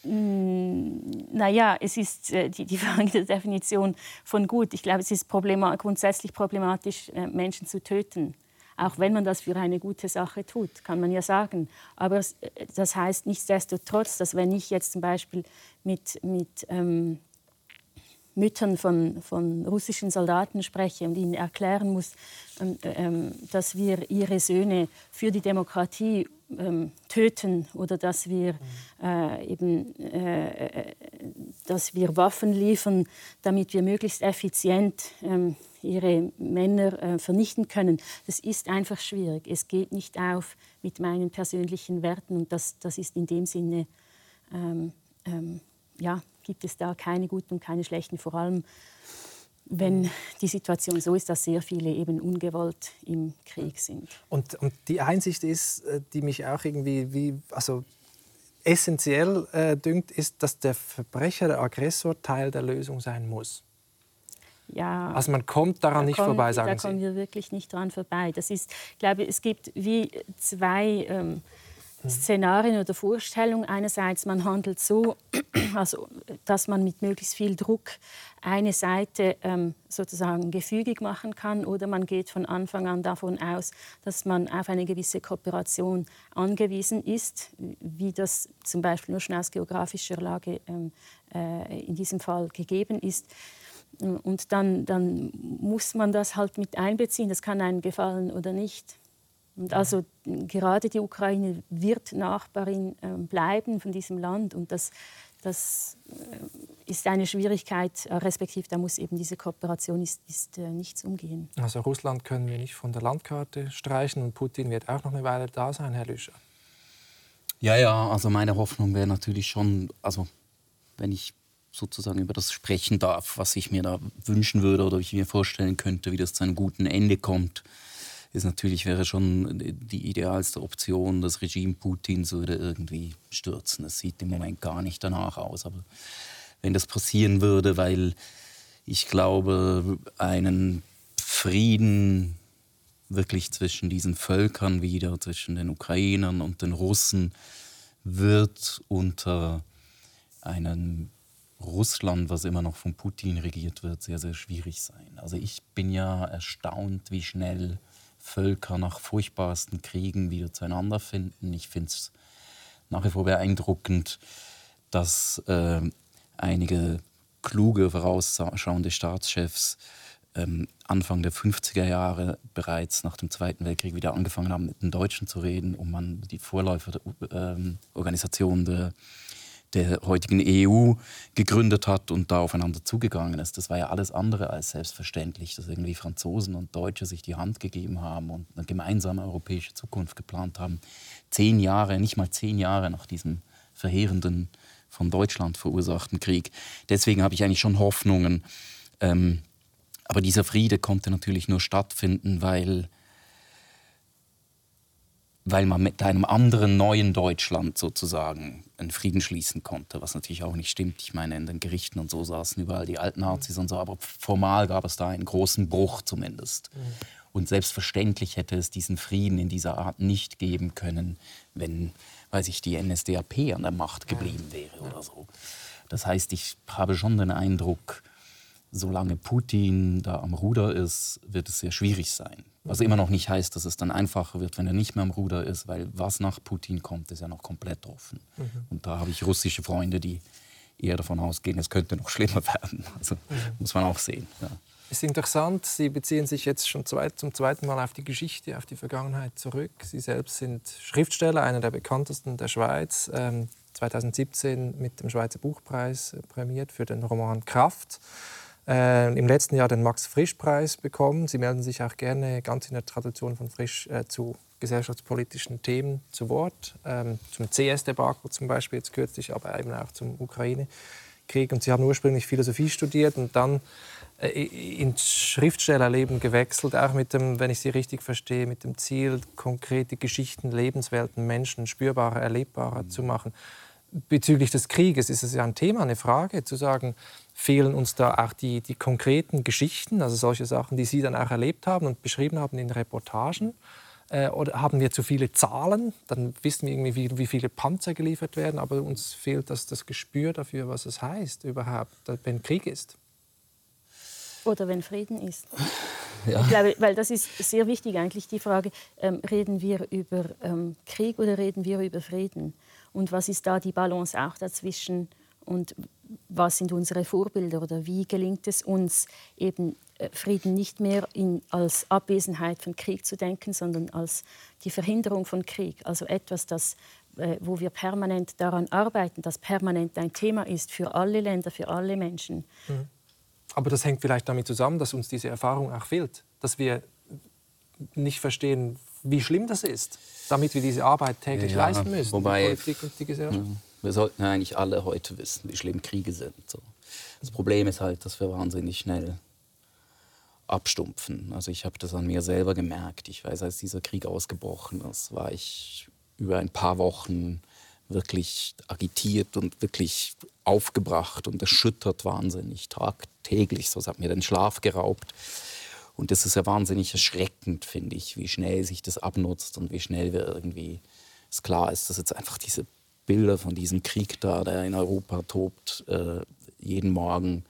S3: Hm, naja, es ist äh, die, die *laughs* Frage der Definition von gut. Ich glaube, es ist problema grundsätzlich problematisch, äh, Menschen zu töten. Auch wenn man das für eine gute Sache tut, kann man ja sagen. Aber äh, das heißt nichtsdestotrotz, dass wenn ich jetzt zum Beispiel mit, mit ähm, Müttern von, von russischen Soldaten spreche und ihnen erklären muss, ähm, ähm, dass wir ihre Söhne für die Demokratie ähm, töten oder dass wir äh, eben äh, äh, dass wir Waffen liefern, damit wir möglichst effizient ähm, ihre Männer äh, vernichten können. Das ist einfach schwierig. Es geht nicht auf mit meinen persönlichen Werten und das, das ist in dem Sinne ähm, ähm ja gibt es da keine guten und keine schlechten. Vor allem wenn die Situation so ist, dass sehr viele eben ungewollt im Krieg sind.
S1: Und, und die Einsicht ist, äh, die mich auch irgendwie wie, also essentiell äh, dünkt, ist, dass der Verbrecher, der Aggressor Teil der Lösung sein muss.
S3: Ja,
S1: also man kommt daran nicht
S3: kommt,
S1: vorbei, sagen
S3: da Sie. Da kommen wir wirklich nicht dran vorbei. Das ist, ich glaube, es gibt wie zwei ähm, Szenarien oder Vorstellungen. Einerseits, man handelt so, *clears throat* also, dass man mit möglichst viel Druck eine Seite ähm, sozusagen gefügig machen kann, oder man geht von Anfang an davon aus, dass man auf eine gewisse Kooperation angewiesen ist, wie das zum Beispiel nur schon aus geografischer Lage ähm, äh, in diesem Fall gegeben ist. Und dann, dann muss man das halt mit einbeziehen. Das kann einem gefallen oder nicht. Und also gerade die Ukraine wird Nachbarin äh, bleiben von diesem Land und das, das äh, ist eine Schwierigkeit, äh, respektive da muss eben diese Kooperation ist, ist äh, nichts umgehen.
S1: Also Russland können wir nicht von der Landkarte streichen und Putin wird auch noch eine Weile da sein, Herr Lüscher.
S2: Ja, ja, also meine Hoffnung wäre natürlich schon, also wenn ich sozusagen über das sprechen darf, was ich mir da wünschen würde oder ich mir vorstellen könnte, wie das zu einem guten Ende kommt, ist natürlich wäre schon die idealste Option, das Regime Putins würde irgendwie stürzen. Es sieht im Moment gar nicht danach aus. Aber wenn das passieren würde, weil ich glaube, einen Frieden wirklich zwischen diesen Völkern wieder, zwischen den Ukrainern und den Russen, wird unter einem Russland, was immer noch von Putin regiert wird, sehr, sehr schwierig sein. Also ich bin ja erstaunt, wie schnell Völker nach furchtbarsten Kriegen wieder zueinander finden. Ich finde es nach wie vor beeindruckend, dass äh, einige kluge, vorausschauende Staatschefs ähm, Anfang der 50er Jahre bereits nach dem Zweiten Weltkrieg wieder angefangen haben, mit den Deutschen zu reden, um an die Vorläufer der ähm, der der heutigen EU gegründet hat und da aufeinander zugegangen ist. Das war ja alles andere als selbstverständlich, dass irgendwie Franzosen und Deutsche sich die Hand gegeben haben und eine gemeinsame europäische Zukunft geplant haben. Zehn Jahre, nicht mal zehn Jahre nach diesem verheerenden, von Deutschland verursachten Krieg. Deswegen habe ich eigentlich schon Hoffnungen. Ähm, aber dieser Friede konnte natürlich nur stattfinden, weil weil man mit einem anderen neuen Deutschland sozusagen einen Frieden schließen konnte, was natürlich auch nicht stimmt. Ich meine, in den Gerichten und so saßen überall die alten Nazis und so, aber formal gab es da einen großen Bruch zumindest. Mhm. Und selbstverständlich hätte es diesen Frieden in dieser Art nicht geben können, wenn, weiß ich, die NSDAP an der Macht geblieben wäre oder so. Das heißt, ich habe schon den Eindruck, solange Putin da am Ruder ist, wird es sehr schwierig sein. Was immer noch nicht heißt, dass es dann einfacher wird, wenn er nicht mehr am Ruder ist, weil was nach Putin kommt, ist ja noch komplett offen. Mhm. Und da habe ich russische Freunde, die eher davon ausgehen, es könnte noch schlimmer *laughs* werden. Also mhm. muss man auch sehen. Ja.
S1: Es ist interessant, Sie beziehen sich jetzt schon zum zweiten Mal auf die Geschichte, auf die Vergangenheit zurück. Sie selbst sind Schriftsteller, einer der bekanntesten der Schweiz. 2017 ähm, mit dem Schweizer Buchpreis prämiert für den Roman Kraft äh, im letzten Jahr den Max-Frisch-Preis bekommen. Sie melden sich auch gerne ganz in der Tradition von Frisch äh, zu gesellschaftspolitischen Themen zu Wort, ähm, zum CS-Debakel zum Beispiel jetzt kürzlich, aber eben auch zum Ukraine-Krieg. Und Sie haben ursprünglich Philosophie studiert und dann äh, ins Schriftstellerleben gewechselt, auch mit dem, wenn ich Sie richtig verstehe, mit dem Ziel, konkrete Geschichten, Lebenswelten, Menschen spürbarer, erlebbarer mhm. zu machen. Bezüglich des Krieges ist es ja ein Thema, eine Frage, zu sagen, fehlen uns da auch die, die konkreten Geschichten, also solche Sachen, die Sie dann auch erlebt haben und beschrieben haben in Reportagen? Äh, oder haben wir zu viele Zahlen? Dann wissen wir irgendwie, wie, wie, viele Panzer geliefert werden, aber uns fehlt das, das Gespür dafür, was es heißt überhaupt, wenn Krieg ist.
S3: Oder wenn Frieden ist. Ja. Ich glaube, weil das ist sehr wichtig eigentlich die Frage, ähm, reden wir über ähm, Krieg oder reden wir über Frieden? Und was ist da die Balance auch dazwischen? Und was sind unsere Vorbilder oder wie gelingt es uns, eben äh, Frieden nicht mehr in, als Abwesenheit von Krieg zu denken, sondern als die Verhinderung von Krieg, also etwas, das, äh, wo wir permanent daran arbeiten, das permanent ein Thema ist für alle Länder, für alle Menschen. Mhm.
S1: Aber das hängt vielleicht damit zusammen, dass uns diese Erfahrung auch fehlt, dass wir nicht verstehen, wie schlimm das ist, damit wir diese Arbeit täglich ja, leisten müssen,
S2: wobei, die Politik und die Gesellschaft. Ja. Wir sollten eigentlich alle heute wissen, wie schlimm Kriege sind. So. Das Problem ist halt, dass wir wahnsinnig schnell abstumpfen. Also ich habe das an mir selber gemerkt. Ich weiß, als dieser Krieg ausgebrochen ist, war ich über ein paar Wochen wirklich agitiert und wirklich aufgebracht und erschüttert wahnsinnig tagtäglich. So, hat mir den Schlaf geraubt. Und das ist ja wahnsinnig erschreckend, finde ich, wie schnell sich das abnutzt und wie schnell wir irgendwie es klar ist, dass jetzt einfach diese Bilder von diesem Krieg da, der in Europa tobt, äh, jeden Morgen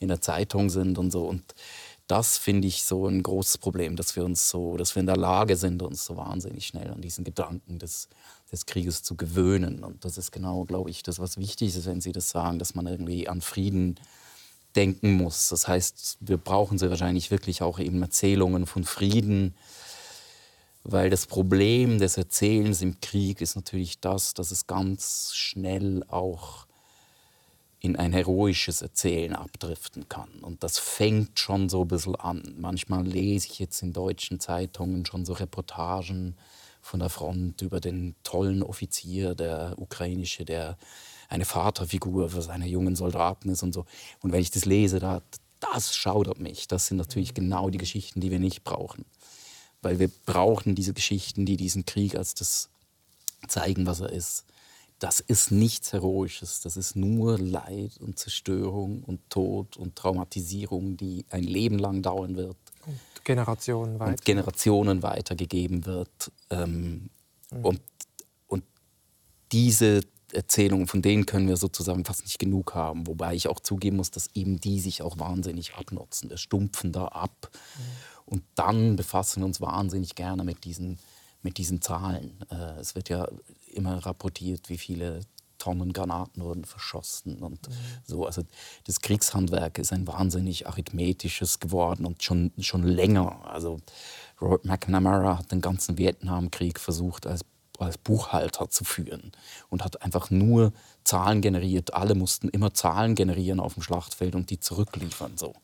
S2: in der Zeitung sind und so. Und das finde ich so ein großes Problem, dass wir uns so, dass wir in der Lage sind, uns so wahnsinnig schnell an diesen Gedanken des, des Krieges zu gewöhnen. Und das ist genau, glaube ich, das, was wichtig ist, wenn Sie das sagen, dass man irgendwie an Frieden denken muss. Das heißt, wir brauchen sie wahrscheinlich wirklich auch eben Erzählungen von Frieden, weil das Problem des Erzählens im Krieg ist natürlich das, dass es ganz schnell auch in ein heroisches Erzählen abdriften kann. Und das fängt schon so ein bisschen an. Manchmal lese ich jetzt in deutschen Zeitungen schon so Reportagen von der Front über den tollen Offizier, der ukrainische, der eine Vaterfigur für seine jungen Soldaten ist und so. Und wenn ich das lese, da, das schaudert mich. Das sind natürlich genau die Geschichten, die wir nicht brauchen weil wir brauchen diese Geschichten, die diesen Krieg als das zeigen, was er ist. Das ist nichts Heroisches, das ist nur Leid und Zerstörung und Tod und Traumatisierung, die ein Leben lang dauern wird.
S1: Und Generationen weiter.
S2: Und Generationen weitergegeben wird. Ähm, mhm. und, und diese Erzählungen, von denen können wir sozusagen fast nicht genug haben. Wobei ich auch zugeben muss, dass eben die sich auch wahnsinnig abnutzen. Wir stumpfen da ab. Mhm. Und dann befassen wir uns wahnsinnig gerne mit diesen, mit diesen Zahlen. Äh, es wird ja immer rapportiert, wie viele Tonnen Granaten wurden verschossen und mhm. so. Also das Kriegshandwerk ist ein wahnsinnig arithmetisches geworden und schon, schon länger. Also Robert McNamara hat den ganzen Vietnamkrieg versucht als, als Buchhalter zu führen und hat einfach nur Zahlen generiert. Alle mussten immer Zahlen generieren auf dem Schlachtfeld und die zurückliefern so.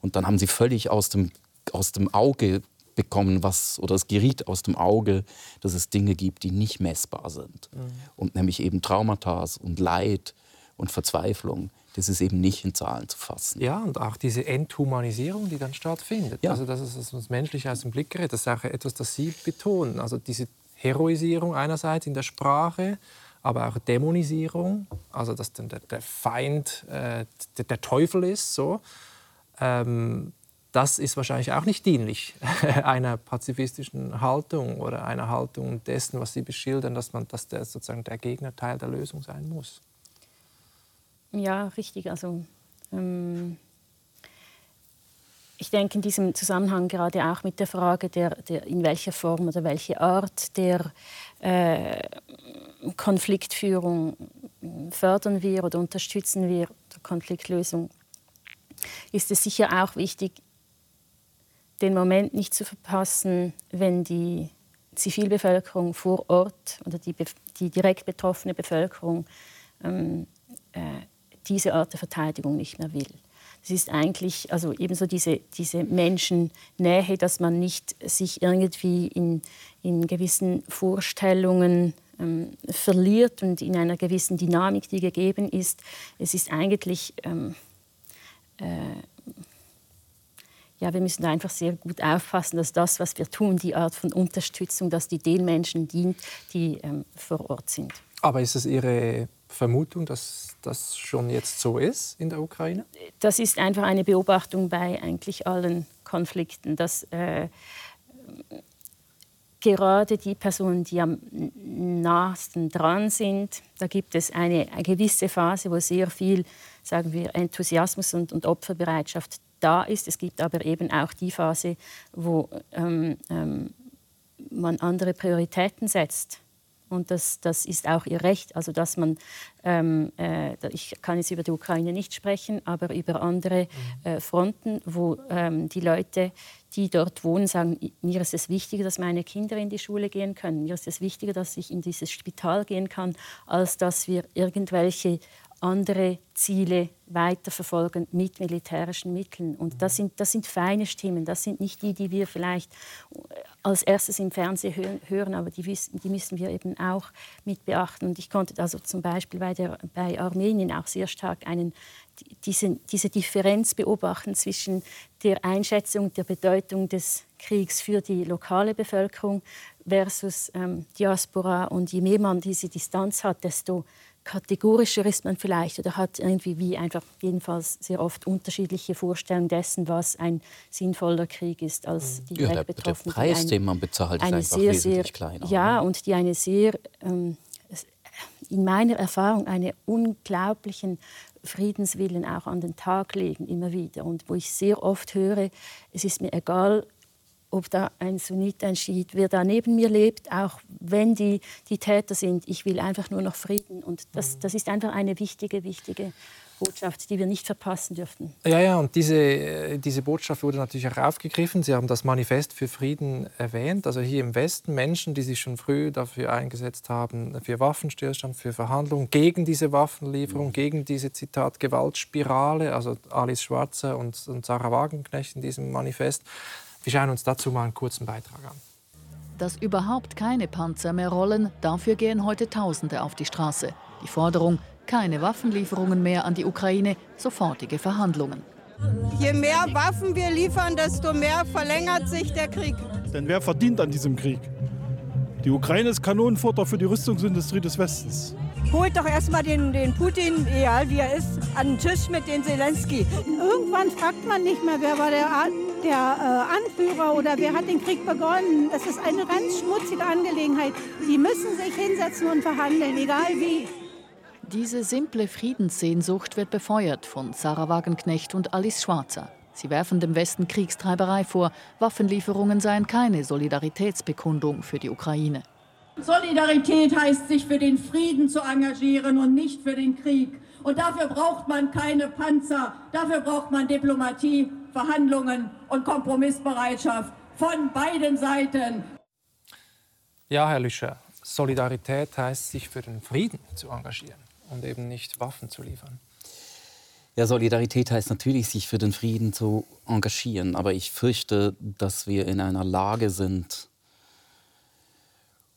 S2: Und dann haben sie völlig aus dem aus dem Auge bekommen, was, oder es geriet aus dem Auge, dass es Dinge gibt, die nicht messbar sind. Mhm. Und nämlich eben Traumata und Leid und Verzweiflung, das ist eben nicht in Zahlen zu fassen.
S1: Ja, und auch diese Enthumanisierung, die dann stattfindet. Ja. Also das ist das Menschliche aus dem Blick gerät. Das ist auch etwas, das Sie betonen. Also diese Heroisierung einerseits in der Sprache, aber auch Dämonisierung, also dass dann der, der Feind äh, der, der, Teufel ist, so. Ähm, das ist wahrscheinlich auch nicht dienlich *laughs* einer pazifistischen Haltung oder einer Haltung dessen, was Sie beschildern, dass, man, dass der, sozusagen der Gegner Teil der Lösung sein muss.
S3: Ja, richtig. Also, ähm, ich denke in diesem Zusammenhang gerade auch mit der Frage, der, der in welcher Form oder welche Art der äh, Konfliktführung fördern wir oder unterstützen wir, der Konfliktlösung, ist es sicher auch wichtig, den Moment nicht zu verpassen, wenn die Zivilbevölkerung vor Ort oder die, die direkt betroffene Bevölkerung ähm, äh, diese Art der Verteidigung nicht mehr will. Es ist eigentlich also ebenso diese, diese Menschennähe, dass man nicht sich irgendwie in, in gewissen Vorstellungen ähm, verliert und in einer gewissen Dynamik, die gegeben ist. Es ist eigentlich ähm, äh, ja, wir müssen einfach sehr gut aufpassen, dass das, was wir tun, die Art von Unterstützung, dass die den Menschen dient, die ähm, vor Ort sind.
S1: Aber ist es Ihre Vermutung, dass das schon jetzt so ist in der Ukraine?
S3: Das ist einfach eine Beobachtung bei eigentlich allen Konflikten, dass äh, gerade die Personen, die am nahesten dran sind, da gibt es eine, eine gewisse Phase, wo sehr viel, sagen wir, Enthusiasmus und, und Opferbereitschaft da ist. Es gibt aber eben auch die Phase, wo ähm, ähm, man andere Prioritäten setzt. Und das, das ist auch ihr Recht, also dass man, ähm, äh, ich kann jetzt über die Ukraine nicht sprechen, aber über andere mhm. äh, Fronten, wo ähm, die Leute, die dort wohnen, sagen, mir ist es wichtiger, dass meine Kinder in die Schule gehen können, mir ist es wichtiger, dass ich in dieses Spital gehen kann, als dass wir irgendwelche andere Ziele weiterverfolgen mit militärischen Mitteln. Und das sind, das sind feine Stimmen, das sind nicht die, die wir vielleicht als erstes im Fernsehen hören, aber die, die müssen wir eben auch mit beachten. Und ich konnte also zum Beispiel bei, der, bei Armenien auch sehr stark einen, diese, diese Differenz beobachten zwischen der Einschätzung der Bedeutung des Kriegs für die lokale Bevölkerung versus ähm, Diaspora. Und je mehr man diese Distanz hat, desto kategorischer ist man vielleicht oder hat irgendwie wie einfach jedenfalls sehr oft unterschiedliche Vorstellungen dessen, was ein sinnvoller Krieg ist, als die
S2: ja, der, der Preis, ein, den man bezahlt, ist einfach sehr, sehr kleiner.
S3: Ja, und die eine sehr, ähm, in meiner Erfahrung, einen unglaublichen Friedenswillen auch an den Tag legen, immer wieder. Und wo ich sehr oft höre, es ist mir egal, ob da ein Sunnit, ein Schiit, wer da neben mir lebt, auch wenn die, die Täter sind. Ich will einfach nur noch Frieden. Und das, das ist einfach eine wichtige, wichtige Botschaft, die wir nicht verpassen dürften.
S1: Ja, ja, und diese, äh, diese Botschaft wurde natürlich auch aufgegriffen. Sie haben das Manifest für Frieden erwähnt. Also hier im Westen Menschen, die sich schon früh dafür eingesetzt haben, für Waffenstillstand, für Verhandlungen, gegen diese Waffenlieferung, gegen diese, Zitat, Gewaltspirale. Also Alice Schwarzer und, und Sarah Wagenknecht in diesem Manifest. Wir schauen uns dazu mal einen kurzen Beitrag an.
S4: Dass überhaupt keine Panzer mehr rollen, dafür gehen heute Tausende auf die Straße. Die Forderung, keine Waffenlieferungen mehr an die Ukraine, sofortige Verhandlungen.
S5: Je mehr Waffen wir liefern, desto mehr verlängert sich der Krieg.
S6: Denn wer verdient an diesem Krieg? Die Ukraine ist Kanonenfutter für die Rüstungsindustrie des Westens.
S5: Holt doch erstmal den, den Putin, egal wie er ist, an den Tisch mit den Zelensky.
S7: Irgendwann fragt man nicht mehr, wer war der der äh, Anführer oder wer hat den Krieg begonnen. Es ist eine ganz schmutzige Angelegenheit. Die müssen sich hinsetzen und verhandeln, egal wie.
S4: Diese simple Friedenssehnsucht wird befeuert von Sarah Wagenknecht und Alice Schwarzer. Sie werfen dem Westen Kriegstreiberei vor. Waffenlieferungen seien keine Solidaritätsbekundung für die Ukraine.
S8: Solidarität heißt, sich für den Frieden zu engagieren und nicht für den Krieg. Und dafür braucht man keine Panzer, dafür braucht man Diplomatie, Verhandlungen und Kompromissbereitschaft von beiden Seiten.
S1: Ja, Herr Lüscher, Solidarität heißt, sich für den Frieden zu engagieren und eben nicht Waffen zu liefern.
S2: Ja, Solidarität heißt natürlich, sich für den Frieden zu engagieren. Aber ich fürchte, dass wir in einer Lage sind,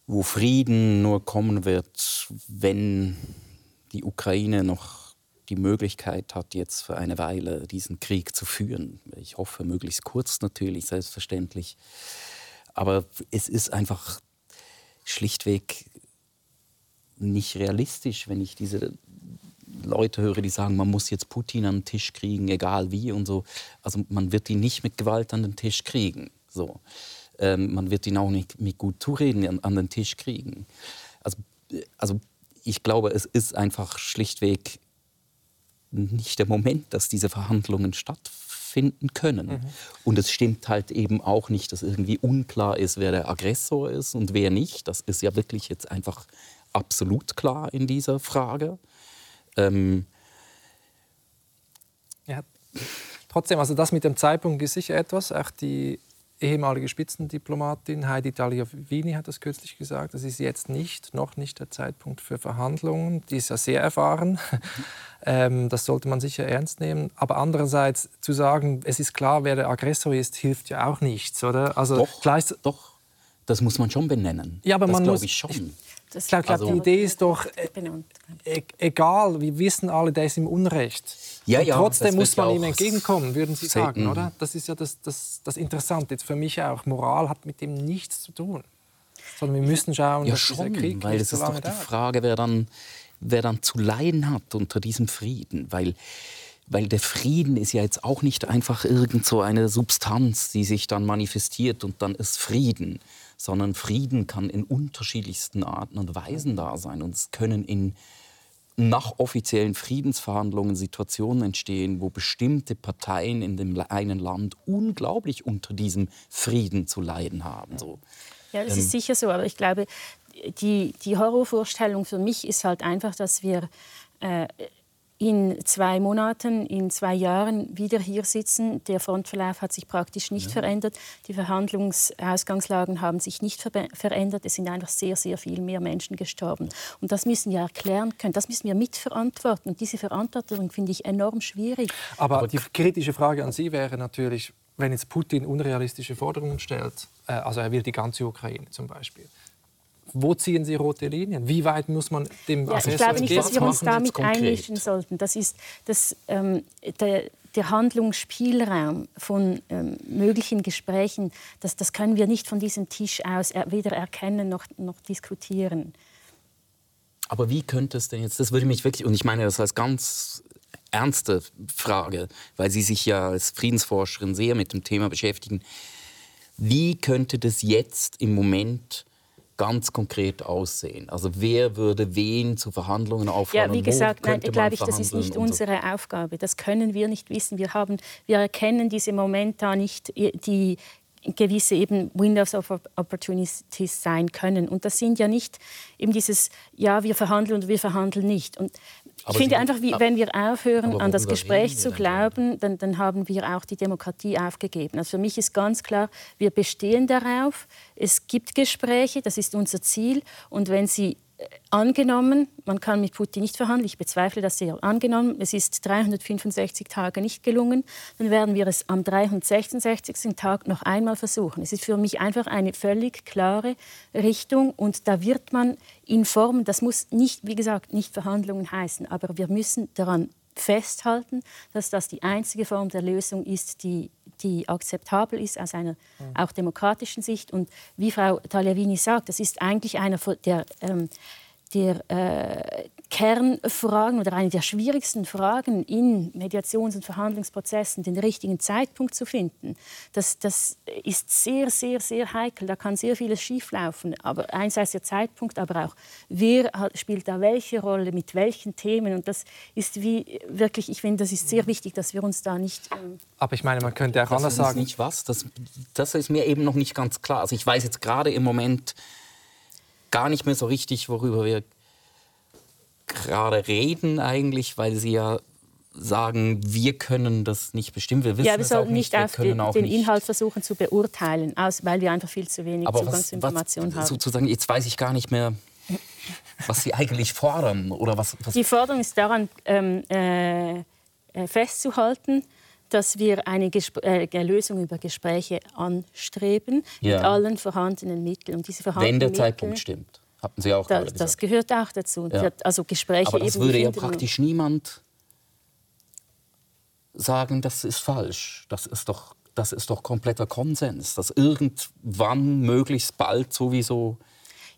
S2: wo Frieden nur kommen wird, wenn die Ukraine noch die Möglichkeit hat, jetzt für eine Weile diesen Krieg zu führen. Ich hoffe, möglichst kurz natürlich, selbstverständlich. Aber es ist einfach schlichtweg nicht realistisch, wenn ich diese Leute höre, die sagen, man muss jetzt Putin an den Tisch kriegen, egal wie und so. Also man wird ihn nicht mit Gewalt an den Tisch kriegen. So. Ähm, man wird ihn auch nicht mit gut zureden an, an den Tisch kriegen. Also, also ich glaube, es ist einfach schlichtweg nicht der Moment, dass diese Verhandlungen stattfinden können. Mhm. Und es stimmt halt eben auch nicht, dass irgendwie unklar ist, wer der Aggressor ist und wer nicht. Das ist ja wirklich jetzt einfach absolut klar in dieser Frage. Ähm
S1: ja, trotzdem, also das mit dem Zeitpunkt ist sicher etwas. Auch die ehemalige Spitzendiplomatin Heidi Tagliavini hat das kürzlich gesagt. Das ist jetzt nicht, noch nicht der Zeitpunkt für Verhandlungen. Die ist ja sehr erfahren. *laughs* ähm, das sollte man sicher ernst nehmen. Aber andererseits zu sagen, es ist klar, wer der Aggressor ist, hilft ja auch nichts, oder?
S2: Also doch, gleich, doch. Das muss man schon benennen.
S1: Ja, aber
S2: das
S1: man
S2: muss, ich schon. Ich,
S1: ich glaube, also, die Idee ist doch, äh, e egal, wir wissen alle, der ist im Unrecht. Ja, ja, trotzdem muss man ihm entgegenkommen, würden Sie sagen, oder? Das ist ja das, das, das Interessante. Jetzt für mich auch, Moral hat mit dem nichts zu tun. Sondern wir müssen schauen,
S2: ja, dass schon, dieser Krieg weil nicht so ist doch die Frage, wer dann, wer dann zu leiden hat unter diesem Frieden. Weil, weil der Frieden ist ja jetzt auch nicht einfach irgend so eine Substanz, die sich dann manifestiert und dann ist Frieden. Sondern Frieden kann in unterschiedlichsten Arten und Weisen da sein. Und es können in nach offiziellen Friedensverhandlungen Situationen entstehen, wo bestimmte Parteien in dem einen Land unglaublich unter diesem Frieden zu leiden haben. So.
S3: Ja, das ähm, ist sicher so. Aber ich glaube, die, die Horrorvorstellung für mich ist halt einfach, dass wir äh, in zwei Monaten, in zwei Jahren wieder hier sitzen. Der Frontverlauf hat sich praktisch nicht ja. verändert. Die Verhandlungsausgangslagen haben sich nicht ver verändert. Es sind einfach sehr, sehr viel mehr Menschen gestorben. Und das müssen wir erklären können. Das müssen wir mitverantworten. Und diese Verantwortung finde ich enorm schwierig.
S1: Aber die kritische Frage an Sie wäre natürlich, wenn jetzt Putin unrealistische Forderungen stellt, äh, also er will die ganze Ukraine zum Beispiel, wo ziehen Sie rote Linien? Wie weit muss man dem
S3: ja, Ich glaube nicht, dass wir uns damit einmischen sollten. Das ist das, ähm, der, der Handlungsspielraum von ähm, möglichen Gesprächen, das, das können wir nicht von diesem Tisch aus er, weder erkennen noch, noch diskutieren.
S2: Aber wie könnte es denn jetzt, das würde mich wirklich, und ich meine das als ganz ernste Frage, weil Sie sich ja als Friedensforscherin sehr mit dem Thema beschäftigen, wie könnte das jetzt im Moment ganz konkret aussehen? Also wer würde wen zu Verhandlungen auffordern?
S3: Ja, wie gesagt, nein, glaube ich, das ist nicht unsere so. Aufgabe. Das können wir nicht wissen. Wir, haben, wir erkennen diese Momente nicht, die gewisse eben Windows of Opportunities sein können. Und das sind ja nicht eben dieses, ja, wir verhandeln und wir verhandeln nicht. Und ich finde einfach, wie, wenn wir aufhören, an das Gespräch zu glauben, dann, dann, haben wir auch die Demokratie aufgegeben. Also für mich ist ganz klar, wir bestehen darauf, es gibt Gespräche, das ist unser Ziel. Und wenn sie angenommen, man kann mit Putin nicht verhandeln, ich bezweifle das sehr, angenommen, es ist 365 Tage nicht gelungen, dann werden wir es am 366. Tag noch einmal versuchen. Es ist für mich einfach eine völlig klare Richtung und da wird man in Form, das muss nicht, wie gesagt, nicht Verhandlungen heißen, aber wir müssen daran festhalten, dass das die einzige Form der Lösung ist, die, die akzeptabel ist aus einer mhm. auch demokratischen Sicht. Und wie Frau Tagliavini sagt, das ist eigentlich einer der ähm, der äh, Kernfragen oder eine der schwierigsten Fragen in Mediations- und Verhandlungsprozessen, den richtigen Zeitpunkt zu finden. Das, das ist sehr, sehr, sehr heikel. Da kann sehr vieles schieflaufen. Aber einerseits der Zeitpunkt, aber auch wer spielt da welche Rolle, mit welchen Themen. Und das ist wie wirklich, ich finde, das ist sehr wichtig, dass wir uns da nicht.
S1: Ähm aber ich meine, man könnte auch anders sagen.
S2: Nicht was. Das, das ist mir eben noch nicht ganz klar. Also ich weiß jetzt gerade im Moment gar nicht mehr so richtig, worüber wir gerade reden eigentlich, weil sie ja sagen, wir können das nicht bestimmen. Wir wissen
S3: ja, wir sollten
S2: nicht,
S3: auf den, den Inhalt versuchen zu beurteilen, aus, weil wir einfach viel zu wenig Aber Zugangsinformationen haben.
S2: Sozusagen, jetzt weiß ich gar nicht mehr, was Sie eigentlich fordern oder was. was
S3: Die Forderung ist daran ähm, äh, äh festzuhalten, dass wir eine Gespr äh, Lösung über Gespräche anstreben ja. mit allen vorhandenen Mitteln. Und
S2: diese vorhandenen Wenn der Zeitpunkt stimmt. Hatten Sie auch
S3: da, gesagt. Das gehört auch dazu. Ja. Also Gespräche
S2: Aber das würde ja praktisch niemand sagen, das ist falsch. Das ist doch, das ist doch kompletter Konsens, dass irgendwann, möglichst bald sowieso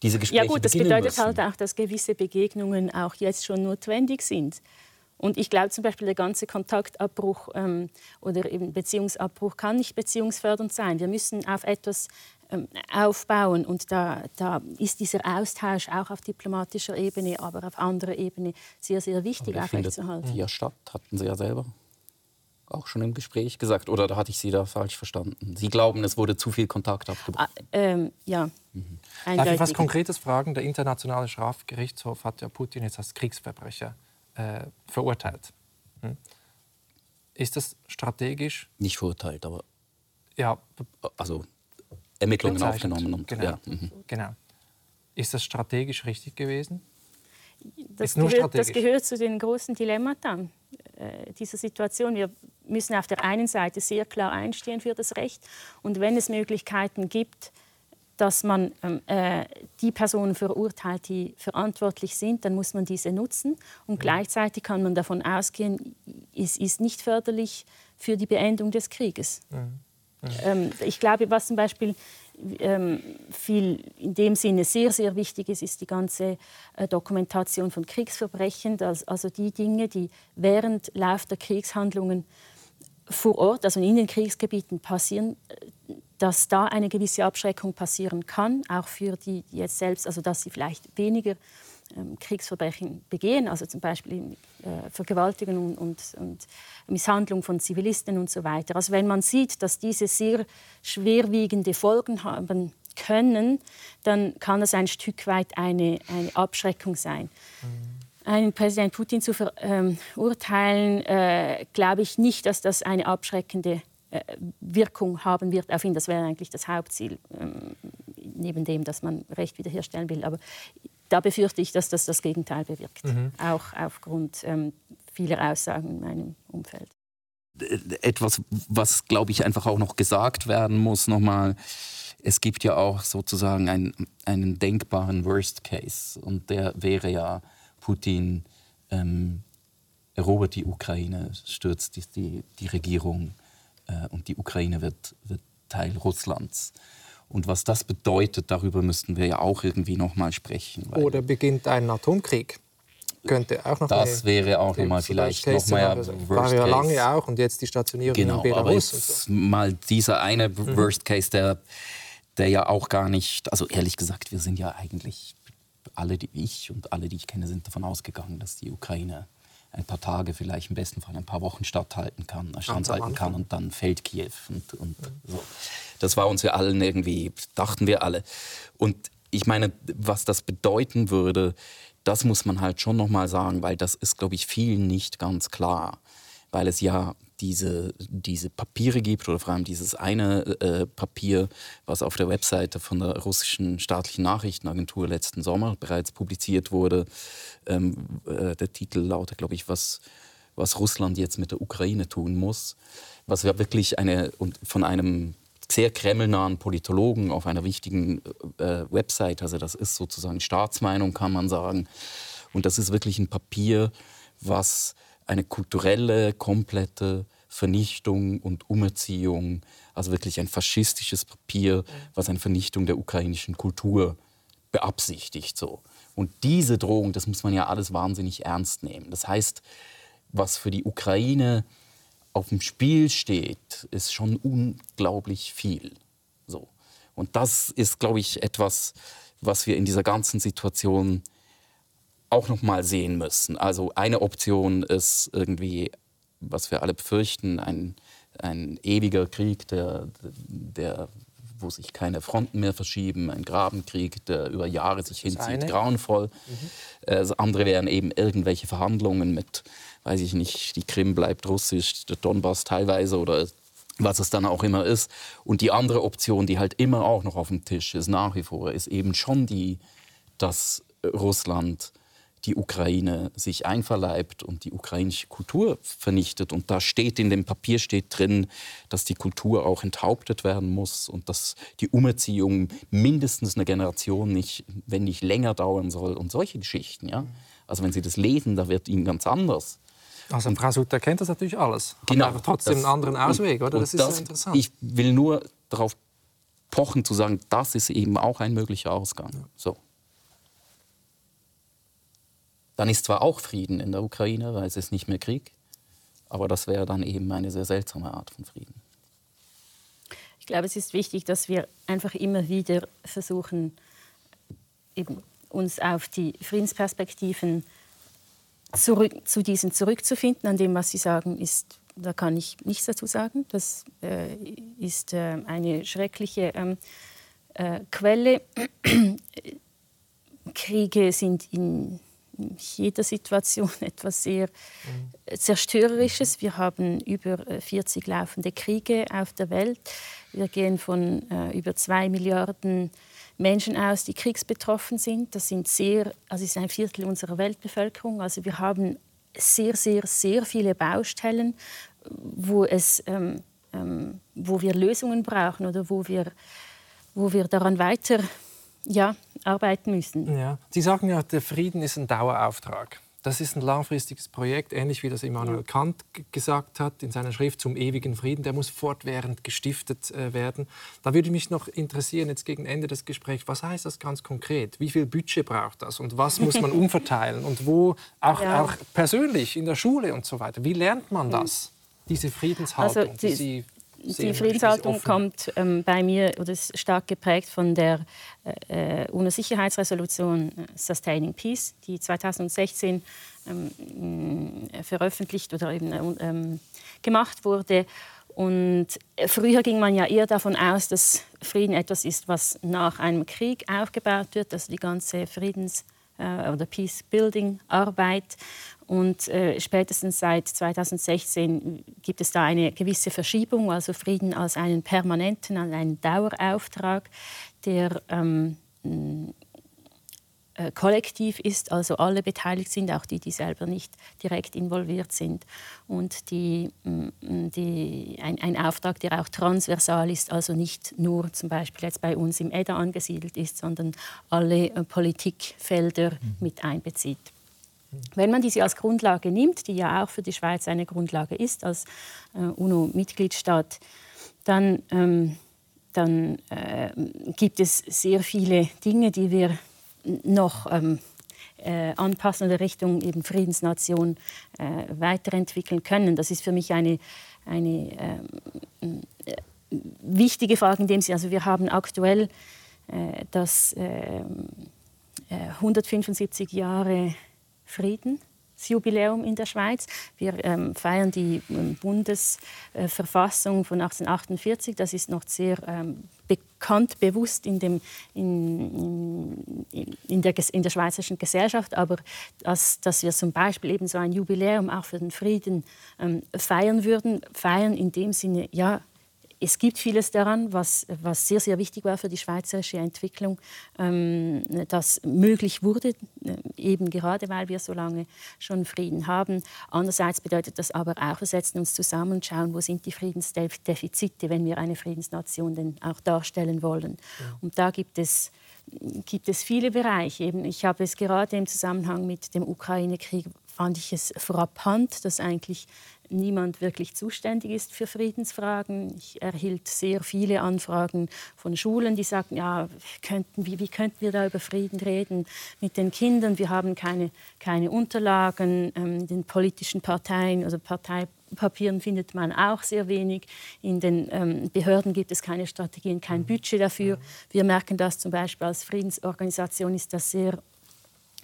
S2: diese Gespräche
S3: Ja gut, das
S2: bedeutet
S3: müssen. halt auch, dass gewisse Begegnungen auch jetzt schon notwendig sind. Und ich glaube zum Beispiel, der ganze Kontaktabbruch ähm, oder eben Beziehungsabbruch kann nicht beziehungsfördernd sein. Wir müssen auf etwas aufbauen und da, da, ist dieser Austausch auch auf diplomatischer Ebene, aber auf anderer Ebene sehr, sehr wichtig aufrechtzuerhalten.
S2: Ja, statt, hatten Sie ja selber auch schon im Gespräch gesagt oder da hatte ich Sie da falsch verstanden? Sie glauben, es wurde zu viel Kontakt abgebrochen? Ah,
S3: ähm, ja.
S1: Mhm. Darf ich was Konkretes fragen? Der Internationale Strafgerichtshof hat ja Putin jetzt als Kriegsverbrecher äh, verurteilt. Hm? Ist das strategisch?
S2: Nicht verurteilt, aber.
S1: Ja.
S2: Also Ermittlungen aufgenommen. Und,
S1: genau. Ja. Mhm. genau. Ist das strategisch richtig gewesen?
S3: Das, gehört, das gehört, zu den großen Dilemmata äh, dieser Situation. Wir müssen auf der einen Seite sehr klar einstehen für das Recht und wenn es Möglichkeiten gibt, dass man ähm, äh, die Personen verurteilt, die verantwortlich sind, dann muss man diese nutzen. Und gleichzeitig kann man davon ausgehen, es ist nicht förderlich für die Beendung des Krieges. Mhm. Ähm, ich glaube, was zum Beispiel ähm, viel in dem Sinne sehr, sehr wichtig ist, ist die ganze äh, Dokumentation von Kriegsverbrechen, das, also die Dinge, die während Lauf der Kriegshandlungen vor Ort, also in den Kriegsgebieten passieren, äh, dass da eine gewisse Abschreckung passieren kann, auch für die, die jetzt selbst, also dass sie vielleicht weniger Kriegsverbrechen begehen, also zum Beispiel äh, Vergewaltigung und, und, Misshandlung von Zivilisten und so weiter. Also wenn man sieht, dass diese sehr schwerwiegende Folgen haben können, dann kann das ein Stück weit eine, eine Abschreckung sein. Mhm. Einen Präsident Putin zu verurteilen, äh, glaube ich nicht, dass das eine abschreckende äh, Wirkung haben wird auf ihn. Das wäre eigentlich das Hauptziel, ähm, neben dem, dass man Recht wiederherstellen will. Aber da befürchte ich, dass das das Gegenteil bewirkt, mhm. auch aufgrund ähm, vieler Aussagen in meinem Umfeld.
S2: Etwas, was, glaube ich, einfach auch noch gesagt werden muss, nochmal. Es gibt ja auch sozusagen einen, einen denkbaren Worst Case und der wäre ja, Putin ähm, erobert die Ukraine, stürzt die, die, die Regierung äh, und die Ukraine wird, wird Teil Russlands. Und was das bedeutet, darüber müssten wir ja auch irgendwie noch mal sprechen.
S1: Oder beginnt ein Atomkrieg? Könnte auch noch
S2: Das wäre auch noch mal vielleicht noch mal
S1: also, War ja lange auch und jetzt die Stationierung
S2: genau,
S1: in Belarus.
S2: Aber jetzt so. mal dieser eine mhm. Worst Case, der, der ja auch gar nicht, also ehrlich gesagt, wir sind ja eigentlich alle, die ich und alle, die ich kenne, sind davon ausgegangen, dass die Ukraine ein paar Tage, vielleicht im besten Fall ein paar Wochen statthalten kann, standhalten kann und dann fällt Kiew. Und, und so. Das war uns ja allen irgendwie, dachten wir alle. Und ich meine, was das bedeuten würde, das muss man halt schon nochmal sagen, weil das ist, glaube ich, vielen nicht ganz klar. Weil es ja diese, diese Papiere gibt oder vor allem dieses eine äh, Papier, was auf der Webseite von der russischen staatlichen Nachrichtenagentur letzten Sommer bereits publiziert wurde. Ähm, äh, der Titel lautet, glaube ich, was, was Russland jetzt mit der Ukraine tun muss. Was ja wirklich eine, von einem sehr kremlnahen Politologen auf einer wichtigen äh, Website, also das ist sozusagen Staatsmeinung, kann man sagen. Und das ist wirklich ein Papier, was eine kulturelle, komplette Vernichtung und Umerziehung, also wirklich ein faschistisches Papier, was eine Vernichtung der ukrainischen Kultur beabsichtigt. So. Und diese Drohung, das muss man ja alles wahnsinnig ernst nehmen. Das heißt, was für die Ukraine auf dem Spiel steht, ist schon unglaublich viel. So. Und das ist, glaube ich, etwas, was wir in dieser ganzen Situation auch noch mal sehen müssen. Also eine Option ist irgendwie, was wir alle befürchten, ein, ein ewiger Krieg, der, der, wo sich keine Fronten mehr verschieben, ein Grabenkrieg, der über Jahre sich hinzieht, grauenvoll. Mhm. Das andere wären eben irgendwelche Verhandlungen mit, weiß ich nicht, die Krim bleibt russisch, der Donbass teilweise oder was es dann auch immer ist. Und die andere Option, die halt immer auch noch auf dem Tisch ist, nach wie vor, ist eben schon die, dass Russland die Ukraine sich einverleibt und die ukrainische Kultur vernichtet. Und da steht in dem Papier steht drin, dass die Kultur auch enthauptet werden muss und dass die Umerziehung mindestens eine Generation nicht, wenn nicht länger dauern soll und solche Geschichten. Ja? Also wenn Sie das lesen, da wird Ihnen ganz anders.
S1: Also Frau Sutter kennt das natürlich alles,
S2: genau,
S1: aber trotzdem das, einen anderen Ausweg, oder?
S2: Das ist das, interessant. Ich will nur darauf pochen zu sagen, das ist eben auch ein möglicher Ausgang. So. Dann ist zwar auch Frieden in der Ukraine, weil es ist nicht mehr Krieg, aber das wäre dann eben eine sehr seltsame Art von Frieden.
S3: Ich glaube, es ist wichtig, dass wir einfach immer wieder versuchen, uns auf die Friedensperspektiven zurück, zu diesen zurückzufinden. An dem, was Sie sagen, ist, da kann ich nichts dazu sagen. Das äh, ist äh, eine schreckliche ähm, äh, Quelle. *clears throat* Kriege sind in jeder Situation *laughs* etwas sehr Zerstörerisches. Wir haben über 40 äh, laufende Kriege auf der Welt. Wir gehen von äh, über zwei Milliarden Menschen aus, die kriegsbetroffen sind. Das sind sehr, also ist ein Viertel unserer Weltbevölkerung. Also wir haben sehr, sehr, sehr viele Baustellen, wo, es, ähm, ähm, wo wir Lösungen brauchen oder wo wir, wo wir daran weiter ja, arbeiten müssen.
S1: Ja. Sie sagen ja, der Frieden ist ein Dauerauftrag. Das ist ein langfristiges Projekt, ähnlich wie das Immanuel Kant gesagt hat in seiner Schrift zum ewigen Frieden. Der muss fortwährend gestiftet äh, werden. Da würde mich noch interessieren, jetzt gegen Ende des Gesprächs, was heißt das ganz konkret? Wie viel Budget braucht das und was muss man *laughs* umverteilen und wo auch, ja. auch persönlich in der Schule und so weiter? Wie lernt man das? Diese Friedenshaltung,
S3: also die, die Sie die Friedenshaltung kommt ähm, bei mir oder ist stark geprägt von der äh, UNO-Sicherheitsresolution äh, Sustaining Peace, die 2016 ähm, veröffentlicht oder eben ähm, gemacht wurde. Und früher ging man ja eher davon aus, dass Frieden etwas ist, was nach einem Krieg aufgebaut wird, also die ganze Friedens- äh, oder Peace-Building-Arbeit. Und äh, spätestens seit 2016 gibt es da eine gewisse Verschiebung, also Frieden als einen permanenten, als einen Dauerauftrag, der ähm, äh, kollektiv ist, also alle beteiligt sind, auch die, die selber nicht direkt involviert sind. Und die, die, ein, ein, Auftrag, der auch transversal ist, also nicht nur zum Beispiel jetzt bei uns im EDA angesiedelt ist, sondern alle äh, Politikfelder mhm. mit einbezieht. Wenn man diese als Grundlage nimmt, die ja auch für die Schweiz eine Grundlage ist als äh, UNO-Mitgliedstaat, dann, ähm, dann äh, gibt es sehr viele Dinge, die wir noch ähm, äh, anpassen oder Richtung eben Friedensnation äh, weiterentwickeln können. Das ist für mich eine, eine ähm, äh, wichtige Frage in dem Sinne. Also wir haben aktuell äh, das 175 Jahre Friedensjubiläum in der Schweiz. Wir ähm, feiern die ähm, Bundesverfassung von 1848. Das ist noch sehr ähm, bekannt, bewusst in, dem, in, in, in, der, in der schweizerischen Gesellschaft. Aber dass, dass wir zum Beispiel eben so ein Jubiläum auch für den Frieden ähm, feiern würden, feiern in dem Sinne, ja, es gibt vieles daran, was, was sehr, sehr wichtig war für die schweizerische Entwicklung, ähm, das möglich wurde, äh, eben gerade weil wir so lange schon Frieden haben. Andererseits bedeutet das aber auch, wir setzen uns zusammen und schauen, wo sind die Friedensdefizite, wenn wir eine Friedensnation denn auch darstellen wollen. Ja. Und da gibt es gibt es viele Bereiche. Eben, ich habe es gerade im Zusammenhang mit dem Ukraine-Krieg fand ich es frappant, dass eigentlich niemand wirklich zuständig ist für Friedensfragen. Ich erhielt sehr viele Anfragen von Schulen, die sagten, ja, könnten, wie, wie könnten wir da über Frieden reden mit den Kindern? Wir haben keine, keine Unterlagen. Ähm, in den politischen Parteien oder Parteipapieren findet man auch sehr wenig. In den ähm, Behörden gibt es keine Strategien, kein Budget dafür. Wir merken das zum Beispiel als Friedensorganisation ist das sehr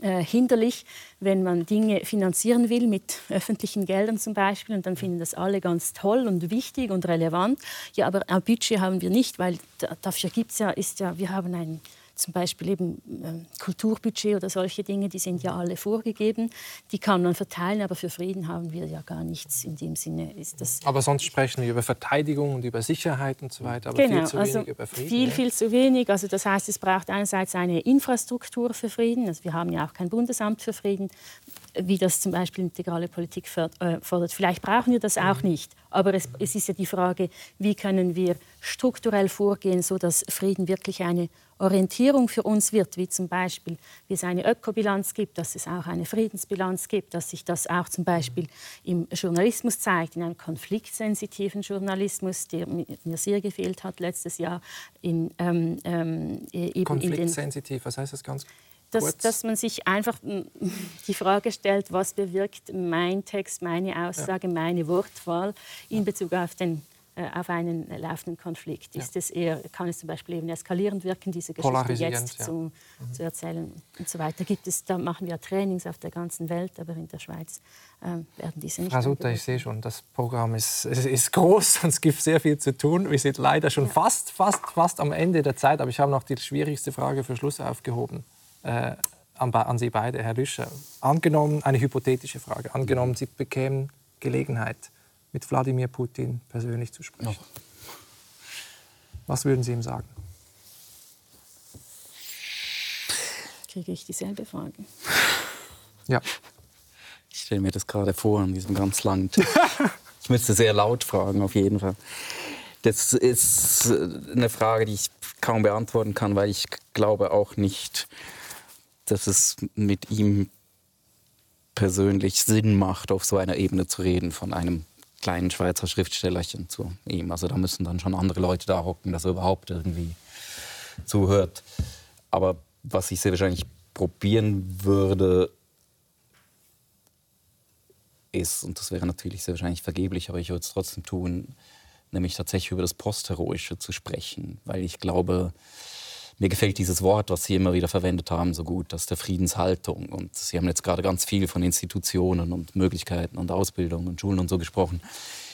S3: äh, hinderlich, wenn man Dinge finanzieren will mit *laughs* öffentlichen Geldern zum Beispiel und dann finden das alle ganz toll und wichtig und relevant. Ja, aber ein Budget haben wir nicht, weil dafür gibt es ja, ist ja, wir haben ein zum Beispiel eben äh, Kulturbudget oder solche Dinge, die sind ja alle vorgegeben. Die kann man verteilen, aber für Frieden haben wir ja gar nichts. In dem Sinne ist das.
S1: Aber sonst sprechen wir über Verteidigung und über Sicherheit und so weiter, aber
S3: genau,
S1: viel zu
S3: also
S1: wenig über Frieden.
S3: Viel, viel zu wenig. Also das heißt, es braucht einerseits eine Infrastruktur für Frieden. Also wir haben ja auch kein Bundesamt für Frieden wie das zum Beispiel integrale Politik äh, fordert. Vielleicht brauchen wir das auch mhm. nicht. Aber es, es, ist ja die Frage, wie können wir strukturell vorgehen, sodass Frieden wirklich eine Orientierung für uns wird, wie zum Beispiel, wie es eine Ökobilanz gibt, dass es auch eine Friedensbilanz gibt, dass sich das auch zum Beispiel im Journalismus zeigt, in einem konfliktsensitiven Journalismus, der mir sehr gefehlt hat letztes Jahr. In,
S1: ähm, ähm, eben Konfliktsensitiv, was heißt das ganz
S3: dass, dass, man sich einfach *laughs* die Frage stellt, was bewirkt mein Text, meine Aussage, ja. meine Wortwahl in Bezug auf den auf einen laufenden Konflikt. Ist ja. es eher, kann es zum Beispiel eben eskalierend wirken, diese Geschichte jetzt ja. zu, mhm. zu, erzählen und so weiter. Gibt es, da machen wir Trainings auf der ganzen Welt, aber in der Schweiz äh, werden diese nicht.
S1: Frau Sutter, ich sehe schon, das Programm ist, ist groß und es gibt sehr viel zu tun. Wir sind leider schon ja. fast, fast, fast am Ende der Zeit, aber ich habe noch die schwierigste Frage für Schluss aufgehoben. Äh, an, an Sie beide, Herr Lüscher. Angenommen, eine hypothetische Frage, angenommen, Sie bekämen Gelegenheit, mit Wladimir Putin persönlich zu sprechen. Noch. Was würden Sie ihm sagen?
S3: Kriege ich dieselbe Frage? *laughs*
S1: Ja.
S2: Ich stelle mir das gerade vor an diesem ganz langen *laughs* Ich müsste sehr laut fragen, auf jeden Fall. Das ist eine Frage, die ich kaum beantworten kann, weil ich glaube auch nicht, dass es mit ihm persönlich Sinn macht, auf so einer Ebene zu reden von einem kleinen Schweizer Schriftstellerchen zu ihm. Also da müssen dann schon andere Leute da hocken, dass er überhaupt irgendwie zuhört. Aber was ich sehr wahrscheinlich probieren würde, ist, und das wäre natürlich sehr wahrscheinlich vergeblich, aber ich würde es trotzdem tun, nämlich tatsächlich über das Postheroische zu sprechen, weil ich glaube, mir gefällt dieses Wort, was Sie immer wieder verwendet haben, so gut, das der Friedenshaltung. Und Sie haben jetzt gerade ganz viel von Institutionen und Möglichkeiten und Ausbildung und Schulen und so gesprochen.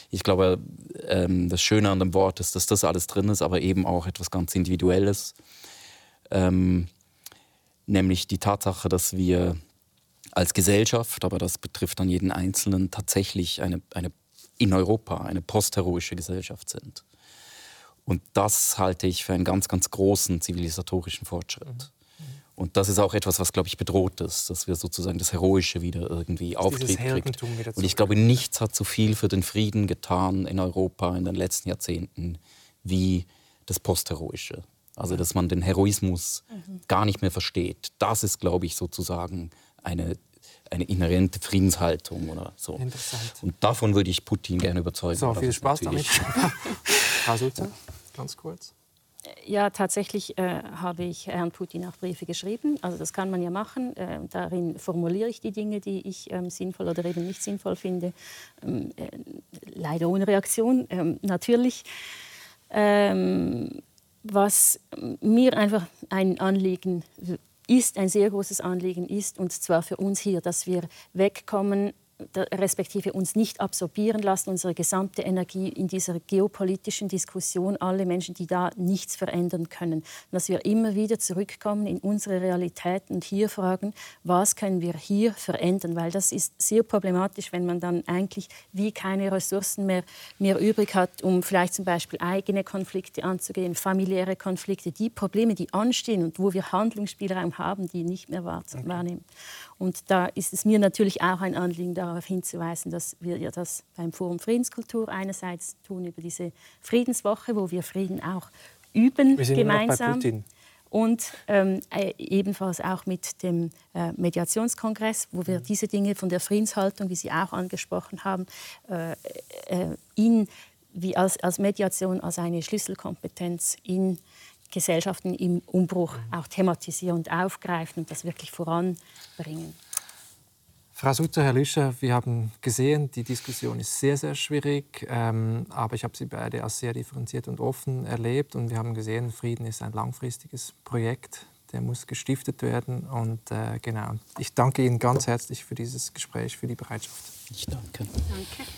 S2: Ich glaube, ähm, das Schöne an dem Wort ist, dass das alles drin ist, aber eben auch etwas ganz Individuelles. Ähm, nämlich die Tatsache, dass wir als Gesellschaft, aber das betrifft dann jeden Einzelnen, tatsächlich eine, eine in Europa eine postheroische Gesellschaft sind. Und das halte ich für einen ganz, ganz großen zivilisatorischen Fortschritt. Mhm. Und das ist auch etwas, was, glaube ich, bedroht ist, dass wir sozusagen das Heroische wieder irgendwie Auftrieb kriegt. Und ich glaube, nichts hat so viel für den Frieden getan in Europa in den letzten Jahrzehnten wie das Postheroische. Also, dass man den Heroismus mhm. gar nicht mehr versteht. Das ist, glaube ich, sozusagen eine, eine inhärente Friedenshaltung oder so. Interessant. Und davon würde ich Putin gerne überzeugen.
S1: So, viel Spaß damit. *laughs* *laughs* Frau Sulzer, ganz kurz.
S3: Ja, tatsächlich äh, habe ich Herrn Putin auch Briefe geschrieben. Also das kann man ja machen. Äh, darin formuliere ich die Dinge, die ich ähm, sinnvoll oder eben nicht sinnvoll finde. Ähm, äh, leider ohne Reaktion, ähm, natürlich. Ähm, was mir einfach ein Anliegen ist, ein sehr großes Anliegen ist, und zwar für uns hier, dass wir wegkommen respektive uns nicht absorbieren lassen, unsere gesamte Energie in dieser geopolitischen Diskussion, alle Menschen, die da nichts verändern können. Dass wir immer wieder zurückkommen in unsere Realität und hier fragen, was können wir hier verändern, weil das ist sehr problematisch, wenn man dann eigentlich wie keine Ressourcen mehr, mehr übrig hat, um vielleicht zum Beispiel eigene Konflikte anzugehen, familiäre Konflikte, die Probleme, die anstehen und wo wir Handlungsspielraum haben, die nicht mehr wahrnehmen. Und da ist es mir natürlich auch ein Anliegen, darauf hinzuweisen, dass wir ja das beim Forum Friedenskultur einerseits tun über diese Friedenswoche, wo wir Frieden auch üben wir sind gemeinsam. Und ähm, äh, ebenfalls auch mit dem äh, Mediationskongress, wo wir mhm. diese Dinge von der Friedenshaltung, wie Sie auch angesprochen haben, äh, äh, in, wie als, als Mediation als eine Schlüsselkompetenz in Gesellschaften im Umbruch auch thematisieren und aufgreifen und das wirklich voranbringen.
S1: Frau Sutter, Herr Lüscher, wir haben gesehen, die Diskussion ist sehr, sehr schwierig, ähm, aber ich habe sie beide als sehr differenziert und offen erlebt und wir haben gesehen, Frieden ist ein langfristiges Projekt, der muss gestiftet werden und äh, genau. Ich danke Ihnen ganz herzlich für dieses Gespräch, für die Bereitschaft.
S2: Ich danke.
S3: Danke.